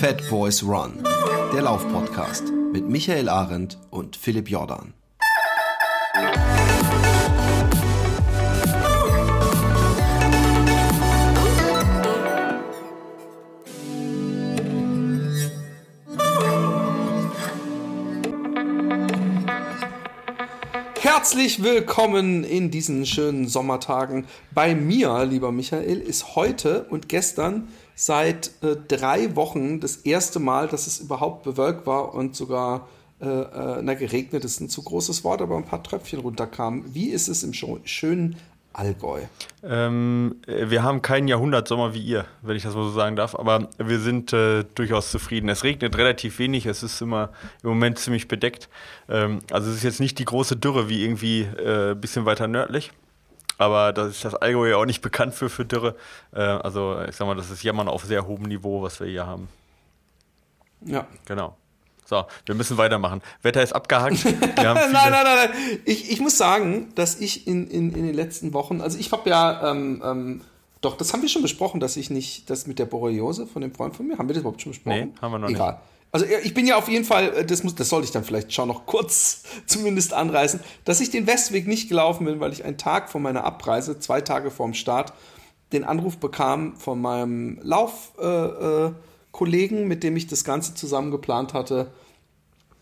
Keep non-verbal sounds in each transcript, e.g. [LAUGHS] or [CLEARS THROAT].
Fat Boys Run, der Laufpodcast mit Michael Arendt und Philipp Jordan. Herzlich willkommen in diesen schönen Sommertagen. Bei mir, lieber Michael, ist heute und gestern seit äh, drei Wochen das erste Mal, dass es überhaupt bewölkt war und sogar äh, äh, na, geregnet ist. Ein zu großes Wort, aber ein paar Tröpfchen runterkamen. Wie ist es im schönen Allgäu? Ähm, wir haben keinen Jahrhundertsommer wie ihr, wenn ich das mal so sagen darf, aber wir sind äh, durchaus zufrieden. Es regnet relativ wenig, es ist immer im Moment ziemlich bedeckt. Ähm, also es ist jetzt nicht die große Dürre wie irgendwie ein äh, bisschen weiter nördlich. Aber da ist das Allgäu ja auch nicht bekannt für, für Dürre. Äh, also ich sag mal, das ist Jammern auf sehr hohem Niveau, was wir hier haben. Ja. Genau. So, wir müssen weitermachen. Wetter ist abgehakt. [LAUGHS] nein, nein, nein, nein. Ich, ich muss sagen, dass ich in, in, in den letzten Wochen, also ich habe ja, ähm, ähm, doch, das haben wir schon besprochen, dass ich nicht, das mit der Borreliose von dem Freund von mir, haben wir das überhaupt schon besprochen? Nee, haben wir noch Egal. nicht. Also ich bin ja auf jeden Fall, äh, das, muss, das sollte ich dann vielleicht schon noch kurz [LAUGHS] zumindest anreißen, dass ich den Westweg nicht gelaufen bin, weil ich einen Tag vor meiner Abreise, zwei Tage vorm Start, den Anruf bekam von meinem Laufkollegen, äh, äh, mit dem ich das Ganze zusammen geplant hatte,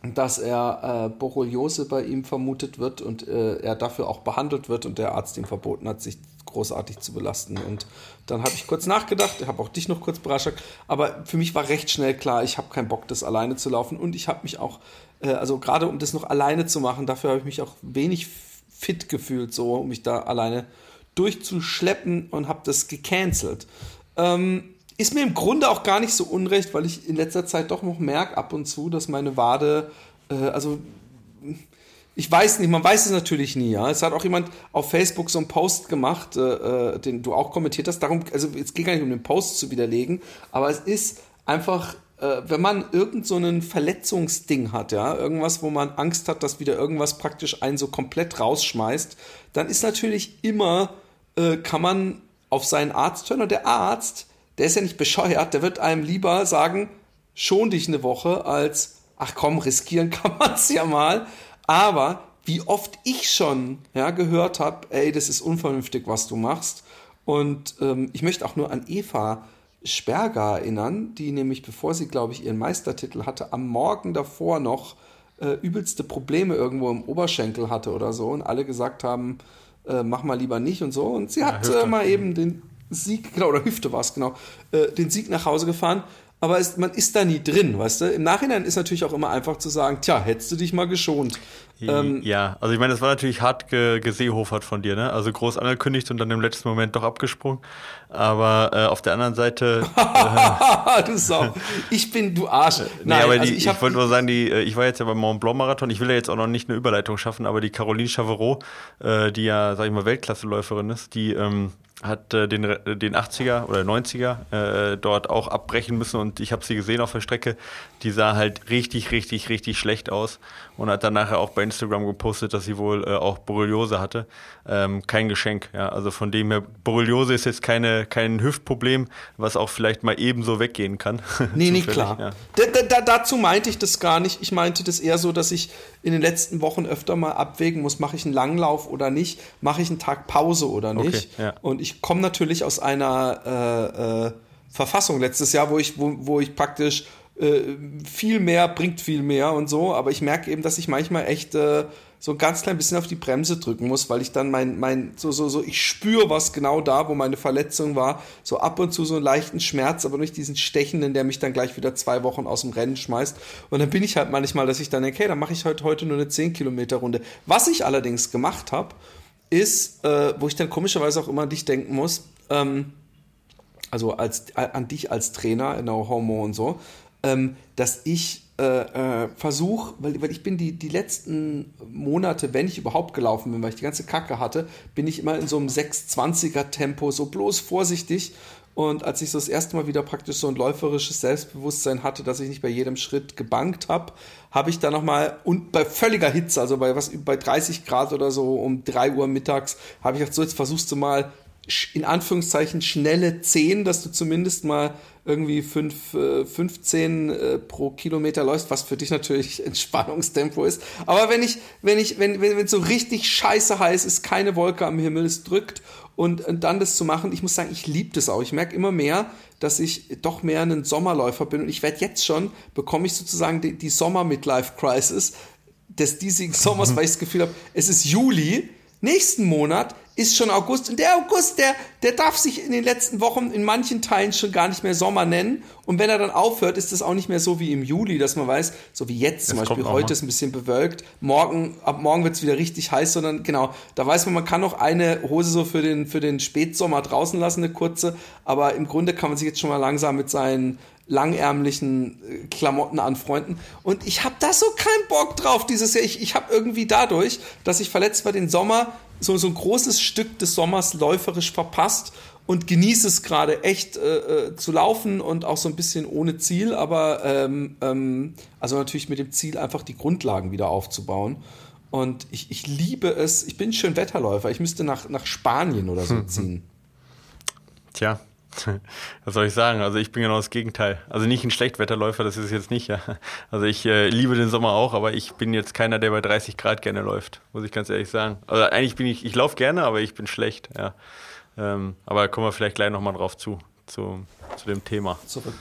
dass er äh, Borreliose bei ihm vermutet wird und äh, er dafür auch behandelt wird und der Arzt ihm verboten hat, sich großartig zu belasten. Und dann habe ich kurz nachgedacht, habe auch dich noch kurz überrascht, aber für mich war recht schnell klar, ich habe keinen Bock, das alleine zu laufen und ich habe mich auch, äh, also gerade um das noch alleine zu machen, dafür habe ich mich auch wenig fit gefühlt, so um mich da alleine durchzuschleppen und habe das gecancelt. Ähm, ist mir im Grunde auch gar nicht so unrecht, weil ich in letzter Zeit doch noch merke ab und zu, dass meine Wade, äh, also ich weiß nicht, man weiß es natürlich nie. Ja? Es hat auch jemand auf Facebook so einen Post gemacht, äh, äh den du auch kommentiert hast. Darum, also es geht gar nicht um den Post zu widerlegen, aber es ist einfach, äh, wenn man irgend so ein Verletzungsding hat, ja, irgendwas, wo man Angst hat, dass wieder irgendwas praktisch einen so komplett rausschmeißt, dann ist natürlich immer, äh, kann man auf seinen Arzt hören und der Arzt der ist ja nicht bescheuert, der wird einem lieber sagen, schon dich eine Woche, als, ach komm, riskieren kann man es ja mal. Aber wie oft ich schon ja, gehört habe, ey, das ist unvernünftig, was du machst. Und ähm, ich möchte auch nur an Eva Sperger erinnern, die nämlich, bevor sie, glaube ich, ihren Meistertitel hatte, am Morgen davor noch äh, übelste Probleme irgendwo im Oberschenkel hatte oder so und alle gesagt haben, äh, mach mal lieber nicht und so. Und sie ja, hat äh, mal eben den, Sieg, genau, oder Hüfte war es, genau, äh, den Sieg nach Hause gefahren. Aber es, man ist da nie drin, weißt du? Im Nachhinein ist natürlich auch immer einfach zu sagen, tja, hättest du dich mal geschont. Ähm, ja, also ich meine, das war natürlich hart ge gesehofert von dir, ne? Also groß angekündigt und dann im letzten Moment doch abgesprungen. Aber äh, auf der anderen Seite. [LAUGHS] Äh, du Sau. Ich bin, du Arsch. Nein, nee, aber also die, ich, ich wollte nur sagen, die, äh, ich war jetzt ja beim Mont Blanc Marathon. Ich will ja jetzt auch noch nicht eine Überleitung schaffen, aber die Caroline Chavereau, äh, die ja, sag ich mal, Weltklasseläuferin ist, die. Ähm, hat äh, den, den 80er oder 90er äh, dort auch abbrechen müssen und ich habe sie gesehen auf der Strecke. Die sah halt richtig, richtig, richtig schlecht aus und hat dann nachher auch bei Instagram gepostet, dass sie wohl äh, auch Borreliose hatte. Ähm, kein Geschenk, ja. Also von dem her, Borreliose ist jetzt keine, kein Hüftproblem, was auch vielleicht mal ebenso weggehen kann. [LAUGHS] Nee, nee, klar. Ja. Da, da, dazu meinte ich das gar nicht. Ich meinte das eher so, dass ich in den letzten Wochen öfter mal abwägen muss, mache ich einen Langlauf oder nicht, mache ich einen Tag Pause oder nicht. Okay, ja. Und ich komme natürlich aus einer äh, äh, Verfassung letztes Jahr, wo ich, wo, wo ich praktisch äh, viel mehr bringt viel mehr und so, aber ich merke eben, dass ich manchmal echt äh, so ein ganz klein bisschen auf die Bremse drücken muss, weil ich dann mein, mein, so, so, so, ich spüre was genau da, wo meine Verletzung war, so ab und zu so einen leichten Schmerz, aber nicht diesen stechenden, der mich dann gleich wieder zwei Wochen aus dem Rennen schmeißt. Und dann bin ich halt manchmal, dass ich dann denke, hey, dann mache ich heute, heute nur eine 10 Kilometer Runde. Was ich allerdings gemacht habe, ist, äh, wo ich dann komischerweise auch immer an dich denken muss, ähm, also als, an dich als Trainer in der Homo und so, ähm, dass ich äh, äh, versuche, weil, weil ich bin die, die letzten Monate, wenn ich überhaupt gelaufen bin, weil ich die ganze Kacke hatte, bin ich immer in so einem 620er Tempo, so bloß vorsichtig. Und als ich so das erste Mal wieder praktisch so ein läuferisches Selbstbewusstsein hatte, dass ich nicht bei jedem Schritt gebankt habe, habe ich dann nochmal, und bei völliger Hitze, also bei was bei 30 Grad oder so um 3 Uhr mittags, habe ich gesagt, so jetzt versuchst du mal in Anführungszeichen schnelle 10, dass du zumindest mal irgendwie 5, 15 äh, äh, pro Kilometer läufst, was für dich natürlich [LAUGHS] Entspannungstempo ist. Aber wenn ich, wenn ich, wenn, wenn es so richtig scheiße heiß ist, keine Wolke am Himmel, es drückt und, und dann das zu machen, ich muss sagen, ich liebe das auch. Ich merke immer mehr, dass ich doch mehr ein Sommerläufer bin und ich werde jetzt schon, bekomme ich sozusagen die, die Sommer-Midlife-Crisis des diesigen Sommers, [LAUGHS] weil ich das Gefühl habe, es ist Juli, nächsten Monat ist schon August. Und der August, der, der darf sich in den letzten Wochen in manchen Teilen schon gar nicht mehr Sommer nennen. Und wenn er dann aufhört, ist es auch nicht mehr so wie im Juli, dass man weiß, so wie jetzt zum das Beispiel, heute ist ein bisschen bewölkt, morgen, ab morgen wird es wieder richtig heiß, sondern genau, da weiß man, man kann noch eine Hose so für den, für den Spätsommer draußen lassen, eine kurze, aber im Grunde kann man sich jetzt schon mal langsam mit seinen langärmlichen äh, Klamotten anfreunden. Und ich habe da so keinen Bock drauf dieses Jahr. Ich, ich habe irgendwie dadurch, dass ich verletzt war, den Sommer so, so ein großes Stück des Sommers läuferisch verpasst und genieße es gerade echt äh, äh, zu laufen und auch so ein bisschen ohne Ziel, aber ähm, ähm, also natürlich mit dem Ziel einfach die Grundlagen wieder aufzubauen. Und ich, ich liebe es, ich bin schön Wetterläufer, ich müsste nach, nach Spanien oder so [LAUGHS] ziehen. Tja, [LAUGHS] Was soll ich sagen? Also ich bin genau das Gegenteil. Also nicht ein Schlechtwetterläufer, das ist es jetzt nicht, ja. Also ich äh, liebe den Sommer auch, aber ich bin jetzt keiner, der bei 30 Grad gerne läuft, muss ich ganz ehrlich sagen. Also eigentlich bin ich, ich laufe gerne, aber ich bin schlecht, ja. Ähm, aber da kommen wir vielleicht gleich nochmal drauf zu, zu, zu dem Thema. Zurück.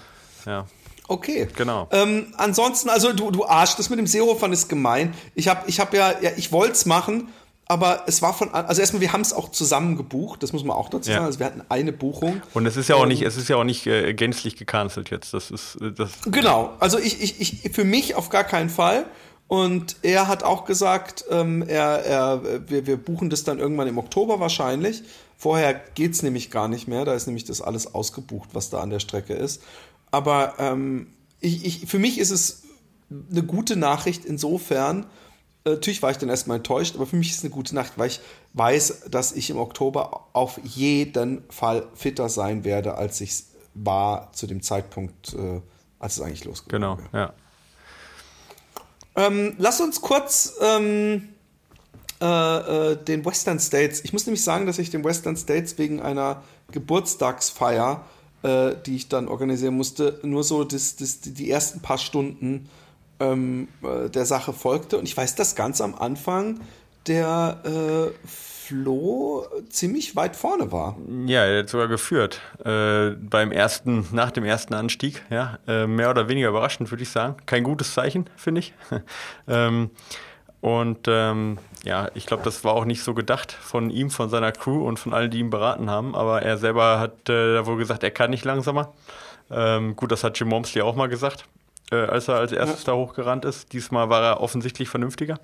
Ja. Okay. Genau. Ähm, ansonsten, also du, du Arsch, das mit dem Seehofern ist gemein. Ich habe ich hab ja, ja, ich wollte es machen, aber es war von, also erstmal, wir haben es auch zusammen gebucht, das muss man auch dazu sagen. Also wir hatten eine Buchung. Und es ist ja auch nicht, es ist ja auch nicht äh, gänzlich gecancelt jetzt. Das ist äh, das. Genau, also ich, ich, ich, für mich auf gar keinen Fall. Und er hat auch gesagt, ähm, er, er, wir, wir buchen das dann irgendwann im Oktober wahrscheinlich. Vorher geht's nämlich gar nicht mehr. Da ist nämlich das alles ausgebucht, was da an der Strecke ist. Aber ähm, ich, ich, für mich ist es eine gute Nachricht insofern, Natürlich war ich dann erstmal enttäuscht, aber für mich ist es eine gute Nacht, weil ich weiß, dass ich im Oktober auf jeden Fall fitter sein werde, als ich war zu dem Zeitpunkt, äh, als es eigentlich losging. Genau, ja. Ähm, lass uns kurz ähm, äh, äh, den Western States. Ich muss nämlich sagen, dass ich den Western States wegen einer Geburtstagsfeier, äh, die ich dann organisieren musste, nur so das, das, die ersten paar Stunden ähm, äh, der Sache folgte. Und ich weiß, dass ganz am Anfang der äh, Flo ziemlich weit vorne war. Ja, er hat sogar geführt. Äh, beim ersten, nach dem ersten Anstieg, ja, äh, mehr oder weniger überraschend, würde ich sagen. Kein gutes Zeichen, finde ich. [LAUGHS] ähm, und ähm, ja, ich glaube, das war auch nicht so gedacht von ihm, von seiner Crew und von allen, die ihn beraten haben. Aber er selber hat äh, wohl gesagt, er kann nicht langsamer. Ähm, gut, das hat Jim Momsley auch mal gesagt äh, als er als erstes ja. da hochgerannt ist. Diesmal war er offensichtlich vernünftiger.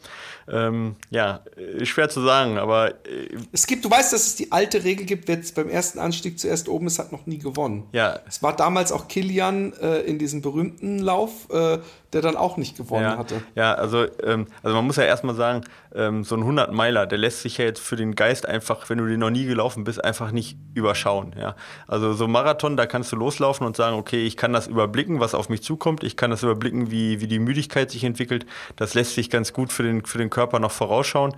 Ähm, ja, schwer zu sagen, aber. Äh, es gibt, du weißt, dass es die alte Regel gibt, wer jetzt beim ersten Anstieg zuerst oben ist, hat noch nie gewonnen. Ja. Es war damals auch Kilian äh, in diesem berühmten Lauf, äh, der dann auch nicht gewonnen ja. hatte. Ja, also, ähm, also man muss ja erstmal sagen, ähm, so ein 100-Meiler, der lässt sich ja jetzt für den Geist einfach, wenn du den noch nie gelaufen bist, einfach nicht überschauen. Ja? Also so ein Marathon, da kannst du loslaufen und sagen, okay, ich kann das überblicken, was auf mich zukommt, ich kann das überblicken, wie, wie die Müdigkeit sich entwickelt. Das lässt sich ganz gut für den, für den Körper noch vorausschauen.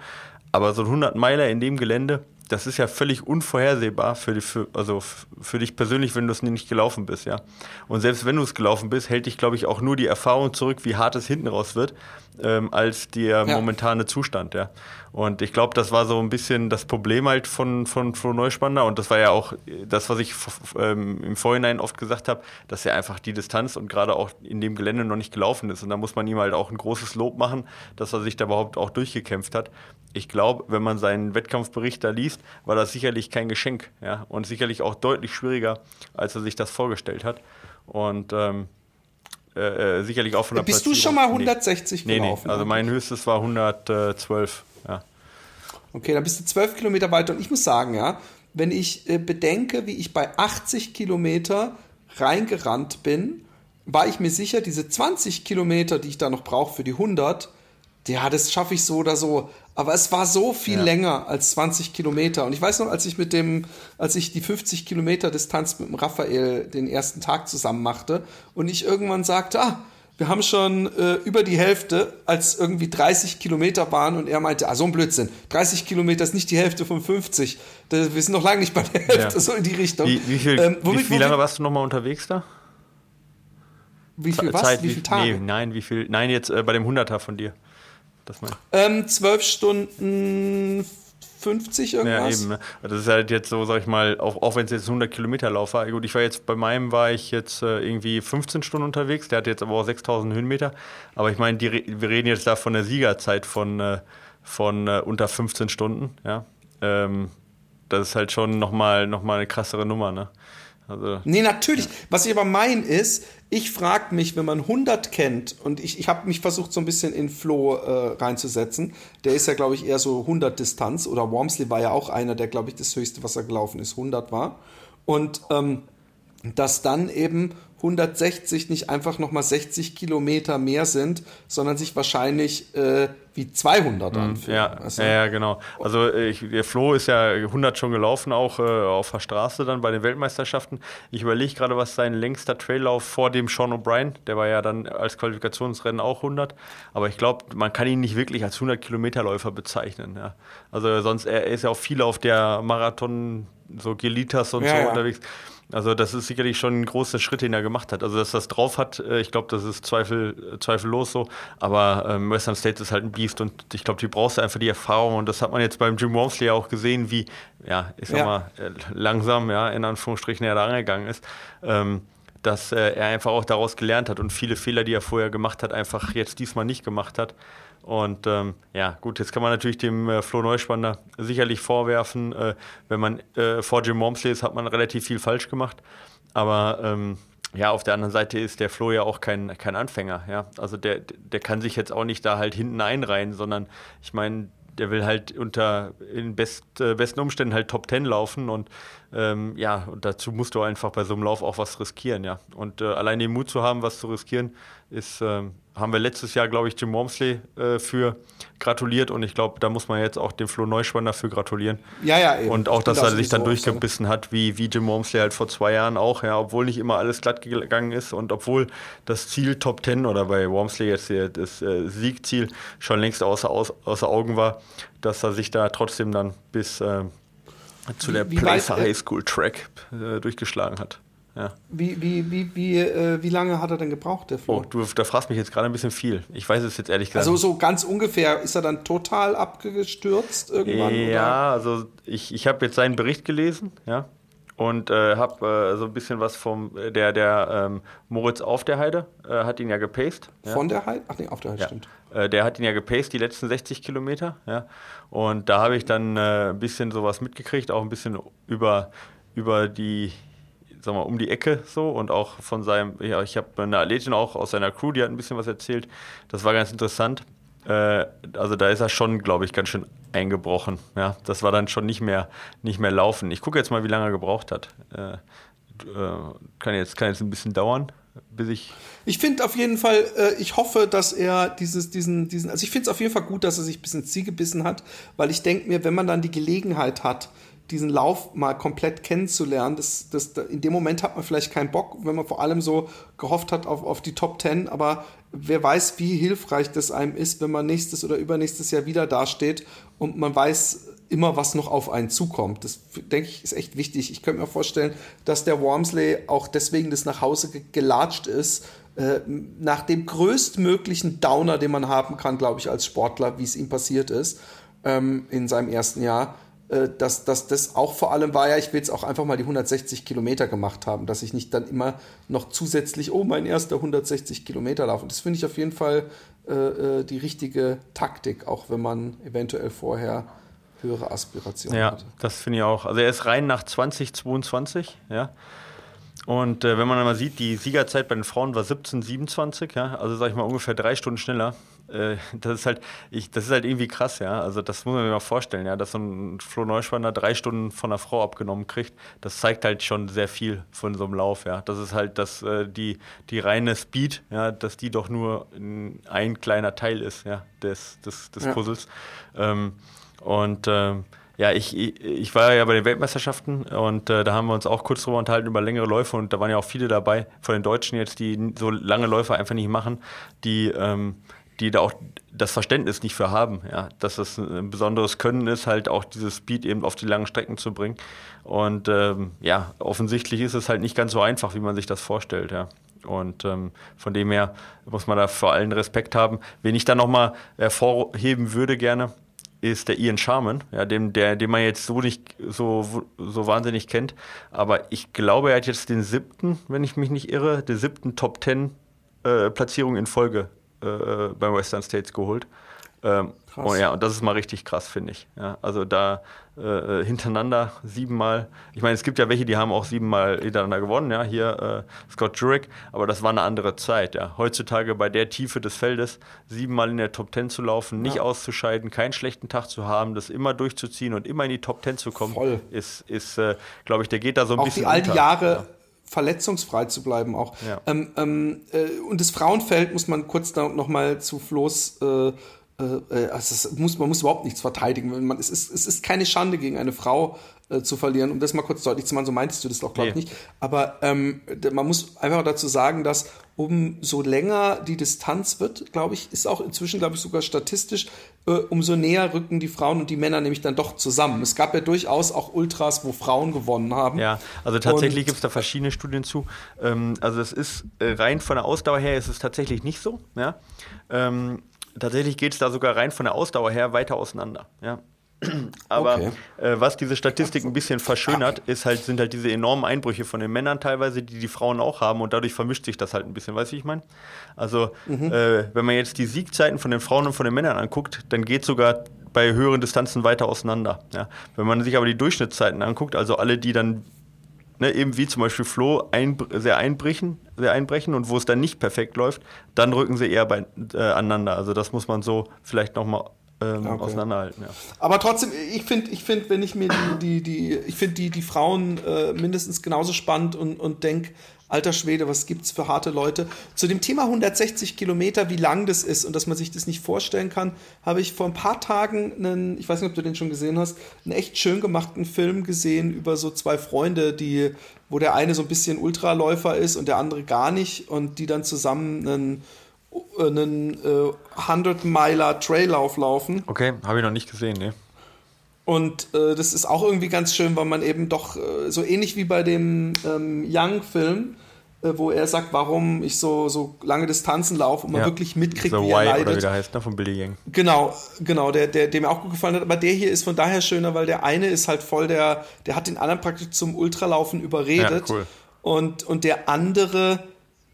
Aber so ein 100-Meiler in dem Gelände, das ist ja völlig unvorhersehbar für, die, für, also für dich persönlich, wenn du es nicht gelaufen bist, ja. Und selbst wenn du es gelaufen bist, hält dich, glaube ich, auch nur die Erfahrung zurück, wie hart es hinten raus wird, ähm, als der ja. momentane Zustand, ja. Und ich glaube, das war so ein bisschen das Problem halt von, von Flo Neuspanner. Und das war ja auch das, was ich ähm, im Vorhinein oft gesagt habe, dass er einfach die Distanz und gerade auch in dem Gelände noch nicht gelaufen ist. Und da muss man ihm halt auch ein großes Lob machen, dass er sich da überhaupt auch durchgekämpft hat. Ich glaube, wenn man seinen Wettkampfbericht da liest, war das sicherlich kein Geschenk. Ja? Und sicherlich auch deutlich schwieriger, als er sich das vorgestellt hat. Und ähm, äh, äh sicherlich auch von der Bist du schon mal 160 nee. gelaufen? Nee, nee. Also mein höchstes war 112. Ja. Okay, dann bist du 12 Kilometer weiter. Und ich muss sagen, ja, wenn ich äh, bedenke, wie ich bei 80 Kilometer reingerannt bin, war ich mir sicher, diese 20 Kilometer, die ich da noch brauche für die 100, ja, das schaffe ich so oder so. Aber es war so viel ja. länger als 20 Kilometer. Und ich weiß noch, als ich mit dem, als ich die 50 Kilometer Distanz mit dem Raphael den ersten Tag zusammen machte und ich irgendwann sagte, ah, wir haben schon äh, über die Hälfte, als irgendwie 30 Kilometer waren und er meinte, ah, so ein Blödsinn, 30 Kilometer ist nicht die Hälfte von 50. wir sind noch lange nicht bei der Hälfte, ja. so in die Richtung. Wie, wie, viel, ähm, womit, wie, wie lange warst du nochmal unterwegs da? Wie viel was? Zeit, wie, wie viel Tage? Nee, nein, wie viel, nein, jetzt äh, bei dem 100er von dir. Das ähm, 12 Stunden 50 irgendwas. Ja, eben. Ne? Das ist halt jetzt so, sag ich mal, auch, auch wenn es jetzt 100 Kilometer Lauf war. Gut, ich war jetzt, bei meinem war ich jetzt äh, irgendwie 15 Stunden unterwegs. Der hat jetzt aber auch 6000 Höhenmeter. Aber ich meine, wir reden jetzt da von der Siegerzeit von, äh, von äh, unter 15 Stunden. Ja. Ähm, das ist halt schon nochmal noch mal eine krassere Nummer, ne? Also, nee, natürlich. Ja. Was ich aber meine ist, ich frage mich, wenn man 100 kennt, und ich, ich habe mich versucht, so ein bisschen in Flo äh, reinzusetzen. Der ist ja, glaube ich, eher so 100 Distanz. Oder Wormsley war ja auch einer, der, glaube ich, das höchste, was er gelaufen ist, 100 war. Und ähm, dass dann eben 160 nicht einfach nochmal 60 Kilometer mehr sind, sondern sich wahrscheinlich äh, wie 200 mhm, anfühlen. Ja, also, ja, genau. Also ich, der Flo ist ja 100 schon gelaufen, auch äh, auf der Straße dann bei den Weltmeisterschaften. Ich überlege gerade, was sein längster Traillauf vor dem Sean O'Brien, der war ja dann als Qualifikationsrennen auch 100. Aber ich glaube, man kann ihn nicht wirklich als 100 Kilometerläufer bezeichnen. Ja. Also sonst, er ist ja auch viel auf der Marathon, so Gelitas und ja, so unterwegs. Also das ist sicherlich schon ein großer Schritt, den er gemacht hat. Also dass das drauf hat, äh, ich glaube, das ist Zweifel, zweifellos so. Aber ähm, Western State ist halt ein Beast und ich glaube, die brauchst du einfach die Erfahrung und das hat man jetzt beim Jim Wormsley auch gesehen, wie, ja, ich sag ja. mal, äh, langsam, ja, in Anführungsstrichen er da angegangen ist. Ähm, dass äh, er einfach auch daraus gelernt hat und viele Fehler, die er vorher gemacht hat, einfach jetzt diesmal nicht gemacht hat. Und ähm, ja, gut, jetzt kann man natürlich dem äh, Flo Neuspanner sicherlich vorwerfen, äh, wenn man äh, vor Jim Wormsley ist, hat man relativ viel falsch gemacht. Aber ähm, ja, auf der anderen Seite ist der Flo ja auch kein, kein Anfänger. Ja? Also der, der kann sich jetzt auch nicht da halt hinten einreihen, sondern ich meine, der will halt unter in best, äh, besten Umständen halt Top Ten laufen und ähm, ja, und dazu musst du einfach bei so einem Lauf auch was riskieren, ja. Und äh, allein den Mut zu haben, was zu riskieren, ist, ähm, haben wir letztes Jahr, glaube ich, Jim Wormsley äh, für gratuliert und ich glaube, da muss man jetzt auch dem Flo Neuschwann dafür gratulieren. Ja, ja, eben. Und auch, dass er sich dann durchgebissen hat, wie, wie Jim Wormsley halt vor zwei Jahren auch, ja, obwohl nicht immer alles glatt gegangen ist und obwohl das Ziel Top Ten oder bei Wormsley jetzt das äh, Siegziel schon längst außer, außer Augen war, dass er sich da trotzdem dann bis äh, zu der Place High School Track äh, durchgeschlagen hat. Ja. Wie, wie, wie, wie, äh, wie lange hat er denn gebraucht, der Flo? Oh, du da fragst mich jetzt gerade ein bisschen viel. Ich weiß es jetzt ehrlich gesagt. Also so ganz ungefähr, ist er dann total abgestürzt irgendwann? Ja, oder? also ich, ich habe jetzt seinen Bericht gelesen, ja. Und äh, habe äh, so ein bisschen was vom, der, der ähm, Moritz auf der Heide äh, hat ihn ja gepaced. Ja. Von der Heide? Ach nee, auf der Heide, ja. stimmt. Äh, der hat ihn ja gepaced, die letzten 60 Kilometer, ja. Und da habe ich dann äh, ein bisschen sowas mitgekriegt, auch ein bisschen über, über die, sag mal, um die Ecke so und auch von seinem, ja, ich habe eine Athletin auch aus seiner Crew, die hat ein bisschen was erzählt. Das war ganz interessant. Äh, also da ist er schon, glaube ich, ganz schön eingebrochen. Ja, das war dann schon nicht mehr, nicht mehr laufen. Ich gucke jetzt mal, wie lange er gebraucht hat. Äh, äh kann, jetzt, kann jetzt ein bisschen dauern, bis ich. Ich finde auf jeden Fall, äh, ich hoffe, dass er dieses, diesen, diesen, also ich finde es auf jeden Fall gut, dass er sich ein bisschen Ziel gebissen hat, weil ich denke mir, wenn man dann die Gelegenheit hat, diesen Lauf mal komplett kennenzulernen. Das, das, in dem Moment hat man vielleicht keinen Bock, wenn man vor allem so gehofft hat auf, auf die Top Ten. Aber wer weiß, wie hilfreich das einem ist, wenn man nächstes oder übernächstes Jahr wieder dasteht und man weiß immer, was noch auf einen zukommt. Das denke ich ist echt wichtig. Ich könnte mir vorstellen, dass der Wormsley auch deswegen das nach Hause gelatscht ist, äh, nach dem größtmöglichen Downer, den man haben kann, glaube ich, als Sportler, wie es ihm passiert ist ähm, in seinem ersten Jahr dass, dass das auch vor allem war ja, ich will jetzt auch einfach mal die 160 Kilometer gemacht haben, dass ich nicht dann immer noch zusätzlich, oh, mein erster 160 Kilometer laufe. Und das finde ich auf jeden Fall äh, äh, die richtige Taktik, auch wenn man eventuell vorher höhere Aspirationen ja, hat. Ja, das finde ich auch. Also er ist rein nach 2022, ja. Und äh, wenn man dann mal sieht, die Siegerzeit bei den Frauen war 17,27, ja, also sag ich mal ungefähr drei Stunden schneller. Äh, das ist halt, ich, das ist halt irgendwie krass, ja. Also das muss man sich mal vorstellen, ja, dass so ein Flo Neuspanner drei Stunden von einer Frau abgenommen kriegt. Das zeigt halt schon sehr viel von so einem Lauf, ja. Das ist halt, dass äh, die, die reine Speed, ja, dass die doch nur ein kleiner Teil ist, ja, des, des, des ja. Puzzles. Ähm, und ähm, Ja, ich, ich, ich, war ja bei den Weltmeisterschaften und äh, da haben wir uns auch kurz drüber unterhalten über längere Läufe und da waren ja auch viele dabei von den Deutschen jetzt, die so lange Läufe einfach nicht machen, die, ähm, die da auch das Verständnis nicht für haben, ja, dass das ein besonderes Können ist, halt auch dieses Speed eben auf die langen Strecken zu bringen. Und ähm, ja, offensichtlich ist es halt nicht ganz so einfach, wie man sich das vorstellt, ja. Und ähm, von dem her muss man da vor allem Respekt haben. Wen ich da nochmal hervorheben würde gerne, ist der Ian Sharman, ja, dem, der, den man jetzt so nicht so, so wahnsinnig kennt. Aber ich glaube, er hat jetzt den siebten, wenn ich mich nicht irre, den siebten Top Ten äh, Platzierung in Folge äh, beim Western States geholt. Ähm, Krass. Und ja, und das ist mal richtig krass, finde ich. Ja, also da äh, hintereinander siebenmal. Ich meine, es gibt ja welche, die haben auch siebenmal hintereinander gewonnen, ja, hier äh, Scott Jurek, aber das war eine andere Zeit, ja. Heutzutage bei der Tiefe des Feldes siebenmal in der Top Ten zu laufen, nicht ja. auszuscheiden, keinen schlechten Tag zu haben, das immer durchzuziehen und immer in die Top Ten zu kommen, Voll. ist, ist äh, glaube ich, der geht da so ein auch bisschen. Die all die Jahre. Ja verletzungsfrei zu bleiben auch. Ja. Ähm, ähm, äh, und das Frauenfeld muss man kurz da noch mal zu Floß äh, also muss, man muss überhaupt nichts verteidigen. Man, es, ist, es ist keine Schande, gegen eine Frau äh, zu verlieren. Um das mal kurz deutlich zu machen, so meintest du das doch, glaube ich, nee. nicht. Aber ähm, man muss einfach dazu sagen, dass umso länger die Distanz wird, glaube ich, ist auch inzwischen, glaube ich, sogar statistisch, äh, umso näher rücken die Frauen und die Männer nämlich dann doch zusammen. Es gab ja durchaus auch Ultras, wo Frauen gewonnen haben. Ja, also tatsächlich gibt es da verschiedene Studien zu. Ähm, also es ist äh, rein von der Ausdauer her ist es tatsächlich nicht so. Ja. Ähm, Tatsächlich geht es da sogar rein von der Ausdauer her weiter auseinander. Ja. [CLEARS THROAT] Aber okay. äh, was diese Statistik ein bisschen verschönert, ist halt, sind halt diese enormen Einbrüche von den Männern teilweise, die die Frauen auch haben und dadurch vermischt sich das halt ein bisschen. Weißt du, wie ich meine? Also, mhm. äh, wenn man jetzt die Siegzeiten von den Frauen und von den Männern anguckt, dann geht sogar bei höheren Distanzen weiter auseinander. Ja. Wenn man sich aber die Durchschnittszeiten anguckt, also alle, die dann ne, eben wie zum Beispiel Flo ein, sehr einbrechen, sehr einbrechen und wo es dann nicht perfekt läuft, dann rücken sie eher beieinander. Äh, also das muss man so vielleicht nochmal ähm, okay. auseinanderhalten. Ja. Aber trotzdem, ich finde, ich find, wenn ich mir die, die, die ich finde die, die Frauen äh, mindestens genauso spannend und, und denke, alter Schwede, was gibt's für harte Leute? Zu dem Thema 160 Kilometer, wie lang das ist und dass man sich das nicht vorstellen kann, habe ich vor ein paar Tagen einen, ich weiß nicht, ob du den schon gesehen hast, einen echt schön gemachten Film gesehen über so zwei Freunde, die, wo der eine so ein bisschen Ultraläufer ist und der andere gar nicht und die dann zusammen einen einen äh, 100-Miler Traillauf laufen. Okay, habe ich noch nicht gesehen, ne? Und äh, das ist auch irgendwie ganz schön, weil man eben doch äh, so ähnlich wie bei dem ähm, Young-Film, wo er sagt, warum ich so, so lange Distanzen laufe und man ja. wirklich mitkriegt, The wie er leidet. Oder wie der heißt, ne, von Billy Yang. Genau, genau, der, der, der mir auch gut gefallen hat. Aber der hier ist von daher schöner, weil der eine ist halt voll der, der hat den anderen praktisch zum Ultralaufen überredet. Ja, cool. Und, und der andere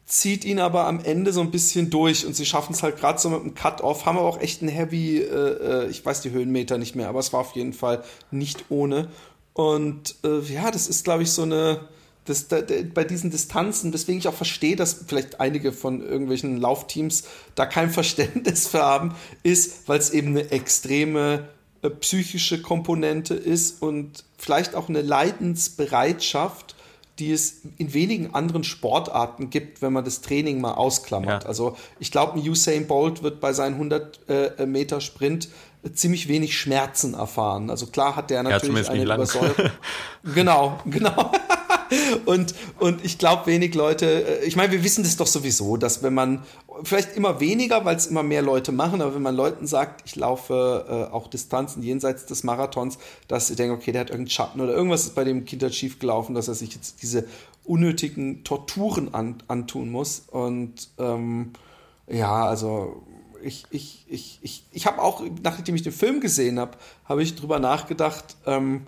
zieht ihn aber am Ende so ein bisschen durch und sie schaffen es halt gerade so mit dem Cut-Off, haben aber auch echt einen Heavy, äh, äh, ich weiß die Höhenmeter nicht mehr, aber es war auf jeden Fall nicht ohne. Und äh, ja, das ist, glaube ich, so eine, das, da, bei diesen Distanzen, deswegen ich auch verstehe, dass vielleicht einige von irgendwelchen Laufteams da kein [LAUGHS] Verständnis für haben, ist, weil es eben eine extreme äh, psychische Komponente ist und vielleicht auch eine Leidensbereitschaft die es in wenigen anderen Sportarten gibt, wenn man das Training mal ausklammert. Ja. Also ich glaube, ein Usain Bolt wird bei seinen 100 äh, Meter Sprint ziemlich wenig Schmerzen erfahren. Also klar hat der natürlich ja, eine Übersäuerung. [LAUGHS] genau, genau. Und, und ich glaube, wenig Leute, äh, ich meine, wir wissen das doch sowieso, dass wenn man, vielleicht immer weniger, weil es immer mehr Leute machen, aber wenn man Leuten sagt, ich laufe äh, auch Distanzen jenseits des Marathons, dass sie denken, okay, der hat irgendeinen Schatten oder irgendwas ist bei dem Kind halt schief gelaufen, dass er sich jetzt diese unnötigen Torturen an, antun muss. Und ähm, ja, also ich, ich, ich, ich, ich habe auch, nachdem ich den Film gesehen habe, habe ich drüber nachgedacht, ähm,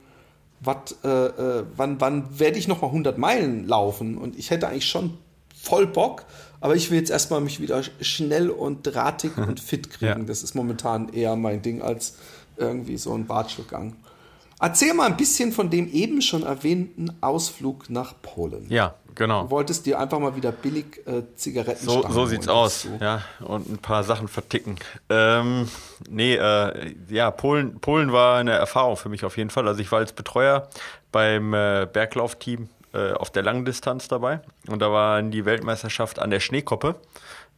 wat, äh, äh, wann, wann werde ich noch mal 100 Meilen laufen? Und ich hätte eigentlich schon voll Bock, aber ich will jetzt erstmal mich wieder schnell und drahtig [LAUGHS] und fit kriegen. Ja. Das ist momentan eher mein Ding als irgendwie so ein Bartschulgang. Erzähl mal ein bisschen von dem eben schon erwähnten Ausflug nach Polen. Ja, genau. Du wolltest dir einfach mal wieder billig äh, Zigaretten So, so sieht's aus, ja. Und ein paar Sachen verticken. Ähm, nee, äh, ja, Polen, Polen war eine Erfahrung für mich auf jeden Fall. Also ich war als Betreuer beim äh, Berglaufteam äh, auf der Langdistanz dabei. Und da war die Weltmeisterschaft an der Schneekoppe.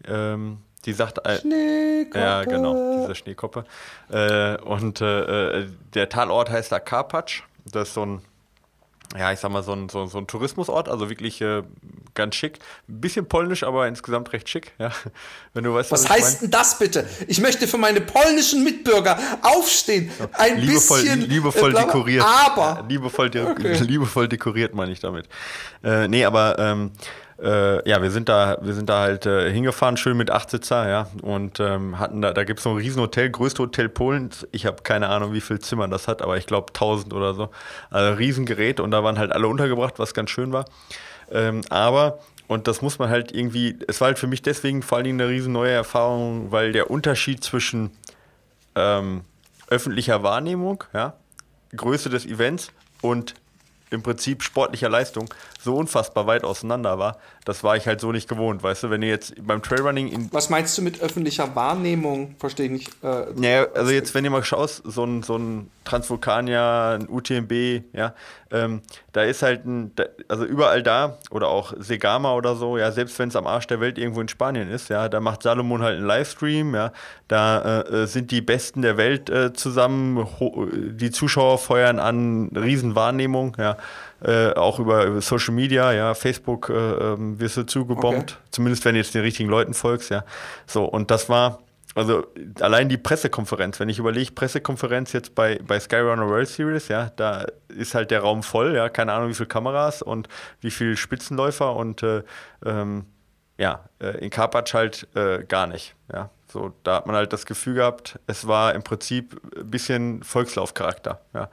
Ähm, Die sagt. Äh, Schneekoppe. Ja, genau, diese Schneekoppe. Äh, und äh, äh, der Talort heißt da Karpatsch. Das ist so ein ja, ich sag mal, so ein, so, so ein Tourismusort, also wirklich äh, ganz schick. Ein bisschen polnisch, aber insgesamt recht schick, ja. Wenn du weißt, was, was heißt denn das bitte? Ich möchte für meine polnischen Mitbürger aufstehen. Ein liebevoll, bisschen liebevoll äh, dekoriert. Aber. Ja, liebevoll, de okay. [LAUGHS] liebevoll dekoriert meine ich damit. Äh, nee, aber ähm, äh, ja, wir sind da, wir sind da halt äh, hingefahren, schön mit Achtsitzer, ja, und ähm, hatten da, da gibt es so ein Riesenhotel, größte Hotel Polens. Ich habe keine Ahnung, wie viel Zimmer das hat, aber ich glaube 1000 oder so. Also Riesengerät und da waren halt alle untergebracht, was ganz schön war. Ähm, aber und das muss man halt irgendwie, es war halt für mich deswegen vor allen Dingen eine riesen neue Erfahrung, weil der Unterschied zwischen ähm, öffentlicher Wahrnehmung, ja, Größe des Events und im Prinzip sportlicher Leistung so unfassbar weit auseinander war, das war ich halt so nicht gewohnt, weißt du, wenn ihr jetzt beim Trailrunning in Was meinst du mit öffentlicher Wahrnehmung? Verstehe ich nicht. Äh, ja, also jetzt, wenn ihr mal schaust, so ein, so ein Transvulkania, ein UTMB, ja, ähm, da ist halt ein, also überall da, oder auch Segama oder so, ja, selbst wenn es am Arsch der Welt irgendwo in Spanien ist, ja, da macht Salomon halt einen Livestream, ja, da äh, äh sind die Besten der Welt äh, zusammen, die Zuschauer feuern an, Riesenwahrnehmung, ja, äh, auch über Social Media, ja, Facebook äh, ähm, wirst du zugebombt, okay. zumindest wenn du jetzt den richtigen Leuten folgst, ja. So, und das war, also allein die Pressekonferenz, wenn ich überlege, Pressekonferenz jetzt bei, bei Skyrunner World Series, ja, da ist halt der Raum voll, ja, keine Ahnung, wie viele Kameras und wie viele Spitzenläufer und äh, ähm, ja, äh, in Karpatsch halt äh, gar nicht, ja. So, da hat man halt das Gefühl gehabt, es war im Prinzip ein bisschen Volkslaufcharakter, ja.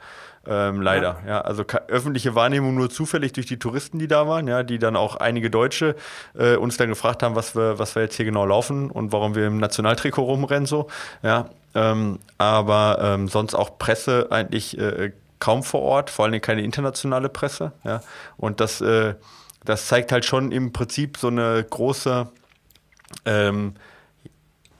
Ähm, leider. Ja. ja. also öffentliche Wahrnehmung nur zufällig durch die Touristen, die da waren, ja, die dann auch einige Deutsche äh, uns dann gefragt haben, was wir, was wir jetzt hier genau laufen und warum wir im Nationaltrikot rumrennen so. Ja, ähm, aber ähm, sonst auch Presse eigentlich äh, kaum vor Ort, vor allem keine internationale Presse. Ja, und das, äh, das zeigt halt schon im Prinzip so eine große ähm,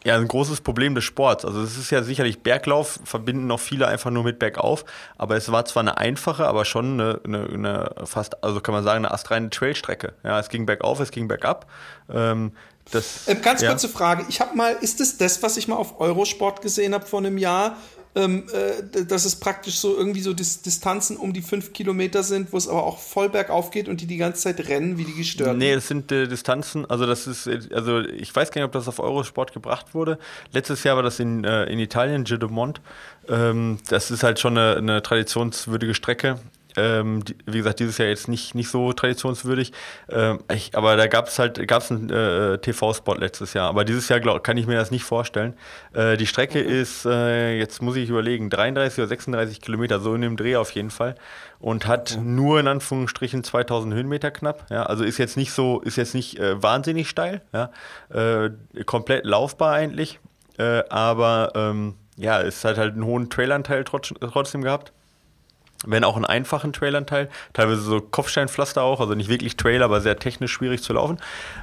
ja, ein großes Problem des Sports. Also es ist ja sicherlich Berglauf, verbinden noch viele einfach nur mit Bergauf, aber es war zwar eine einfache, aber schon eine, eine, eine fast, also kann man sagen, eine astreine Trailstrecke. Ja, es ging bergauf, es ging bergab. Ähm, das, ähm, ganz ja. kurze Frage. Ich habe mal, ist es das, was ich mal auf Eurosport gesehen habe vor einem Jahr? Ähm, äh, dass es praktisch so irgendwie so Dis Distanzen um die fünf Kilometer sind, wo es aber auch voll bergauf geht und die die ganze Zeit rennen, wie die gestört. Nee, das sind äh, Distanzen, also das ist, also ich weiß gar nicht, ob das auf Eurosport gebracht wurde. Letztes Jahr war das in, äh, in Italien, Mont. Ähm, das ist halt schon eine, eine traditionswürdige Strecke. Ähm, die, wie gesagt, dieses Jahr jetzt nicht, nicht so traditionswürdig. Ähm, ich, aber da gab es halt gab's einen äh, TV-Spot letztes Jahr. Aber dieses Jahr glaub, kann ich mir das nicht vorstellen. Äh, die Strecke okay. ist, äh, jetzt muss ich überlegen, 33 oder 36 Kilometer, so in dem Dreh auf jeden Fall. Und hat okay. nur in Anführungsstrichen 2000 Höhenmeter knapp. Ja, also ist jetzt nicht so, ist jetzt nicht äh, wahnsinnig steil. Ja, äh, komplett laufbar eigentlich. Äh, aber ähm, ja, es hat halt einen hohen Trailanteil trotzdem gehabt wenn auch einen einfachen Trailanteil, teilweise so Kopfsteinpflaster auch, also nicht wirklich Trail, aber sehr technisch schwierig zu laufen.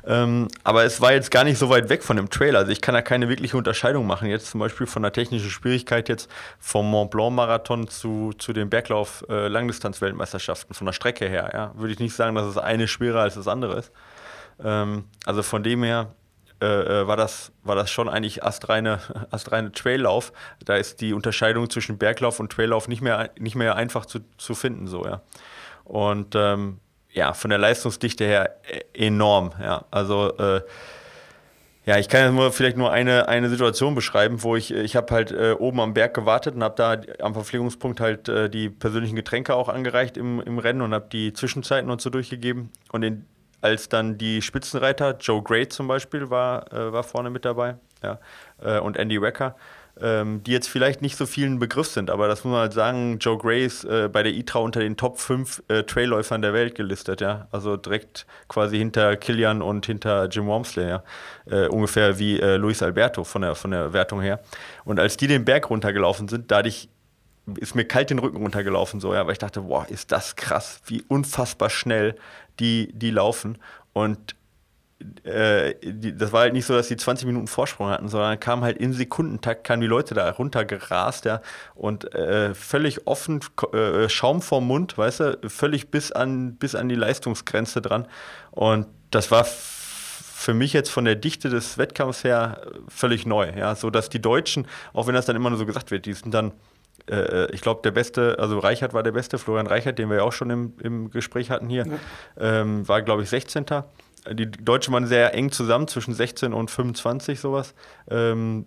Ähm, aber es war jetzt gar nicht so weit weg von dem Trail, also ich kann da keine wirkliche Unterscheidung machen, jetzt zum Beispiel von der technischen Schwierigkeit jetzt vom Mont Blanc Marathon zu, zu den Berglauf äh, von der Strecke her, ja, würde ich nicht sagen, dass das eine schwerer als das andere ist. Ähm, also von dem her äh, äh, war, das, war das schon eigentlich astreine, [LAUGHS] astreine Traillauf. Da ist die Unterscheidung zwischen Berglauf und Traillauf nicht mehr, nicht mehr einfach zu, zu finden. So, ja. Und ähm, ja, von der Leistungsdichte her e-, enorm. Ja. Also äh, ja, ich kann jetzt nur vielleicht nur eine, eine Situation beschreiben, wo ich, ich habe halt äh, oben am Berg gewartet und habe da am Verpflegungspunkt halt äh, die persönlichen Getränke auch angereicht im, im Rennen und habe die Zwischenzeiten und so durchgegeben. Und in als dann die Spitzenreiter, Joe Gray zum Beispiel war, äh, war vorne mit dabei, ja, äh, und Andy Wecker, ähm, die jetzt vielleicht nicht so vielen Begriff sind, aber das muss man halt sagen, Joe Gray ist äh, bei der ITRA unter den Top 5 äh, Trailläufern der Welt gelistet, ja, also direkt quasi hinter Kilian und hinter Jim Wormsley, ja, äh, ungefähr wie äh, Luis Alberto von der, von der Wertung her. Und als die den Berg runtergelaufen sind, da ist mir kalt den Rücken runtergelaufen, so, ja, weil ich dachte, boah, ist das krass, wie unfassbar schnell die, die laufen. Und äh, das war halt nicht so, dass die 20 Minuten Vorsprung hatten, sondern kamen halt in Sekundentakt, kamen die Leute da runtergerast, ja, und äh, völlig offen, äh, Schaum vorm Mund, weißt du, völlig bis an, bis an die Leistungsgrenze dran. Und das war für mich jetzt von der Dichte des Wettkampfs her völlig neu. Ja, so dass die Deutschen, auch wenn das dann immer nur so gesagt wird, die sind dann äh, ich glaube, der beste, also Reichert war der beste, Florian Reichert, den wir ja auch schon im, im Gespräch hatten hier, ja. ähm, war, glaube ich, 16. Die Deutschen waren sehr eng zusammen, zwischen 16 und 25 sowas. Ähm,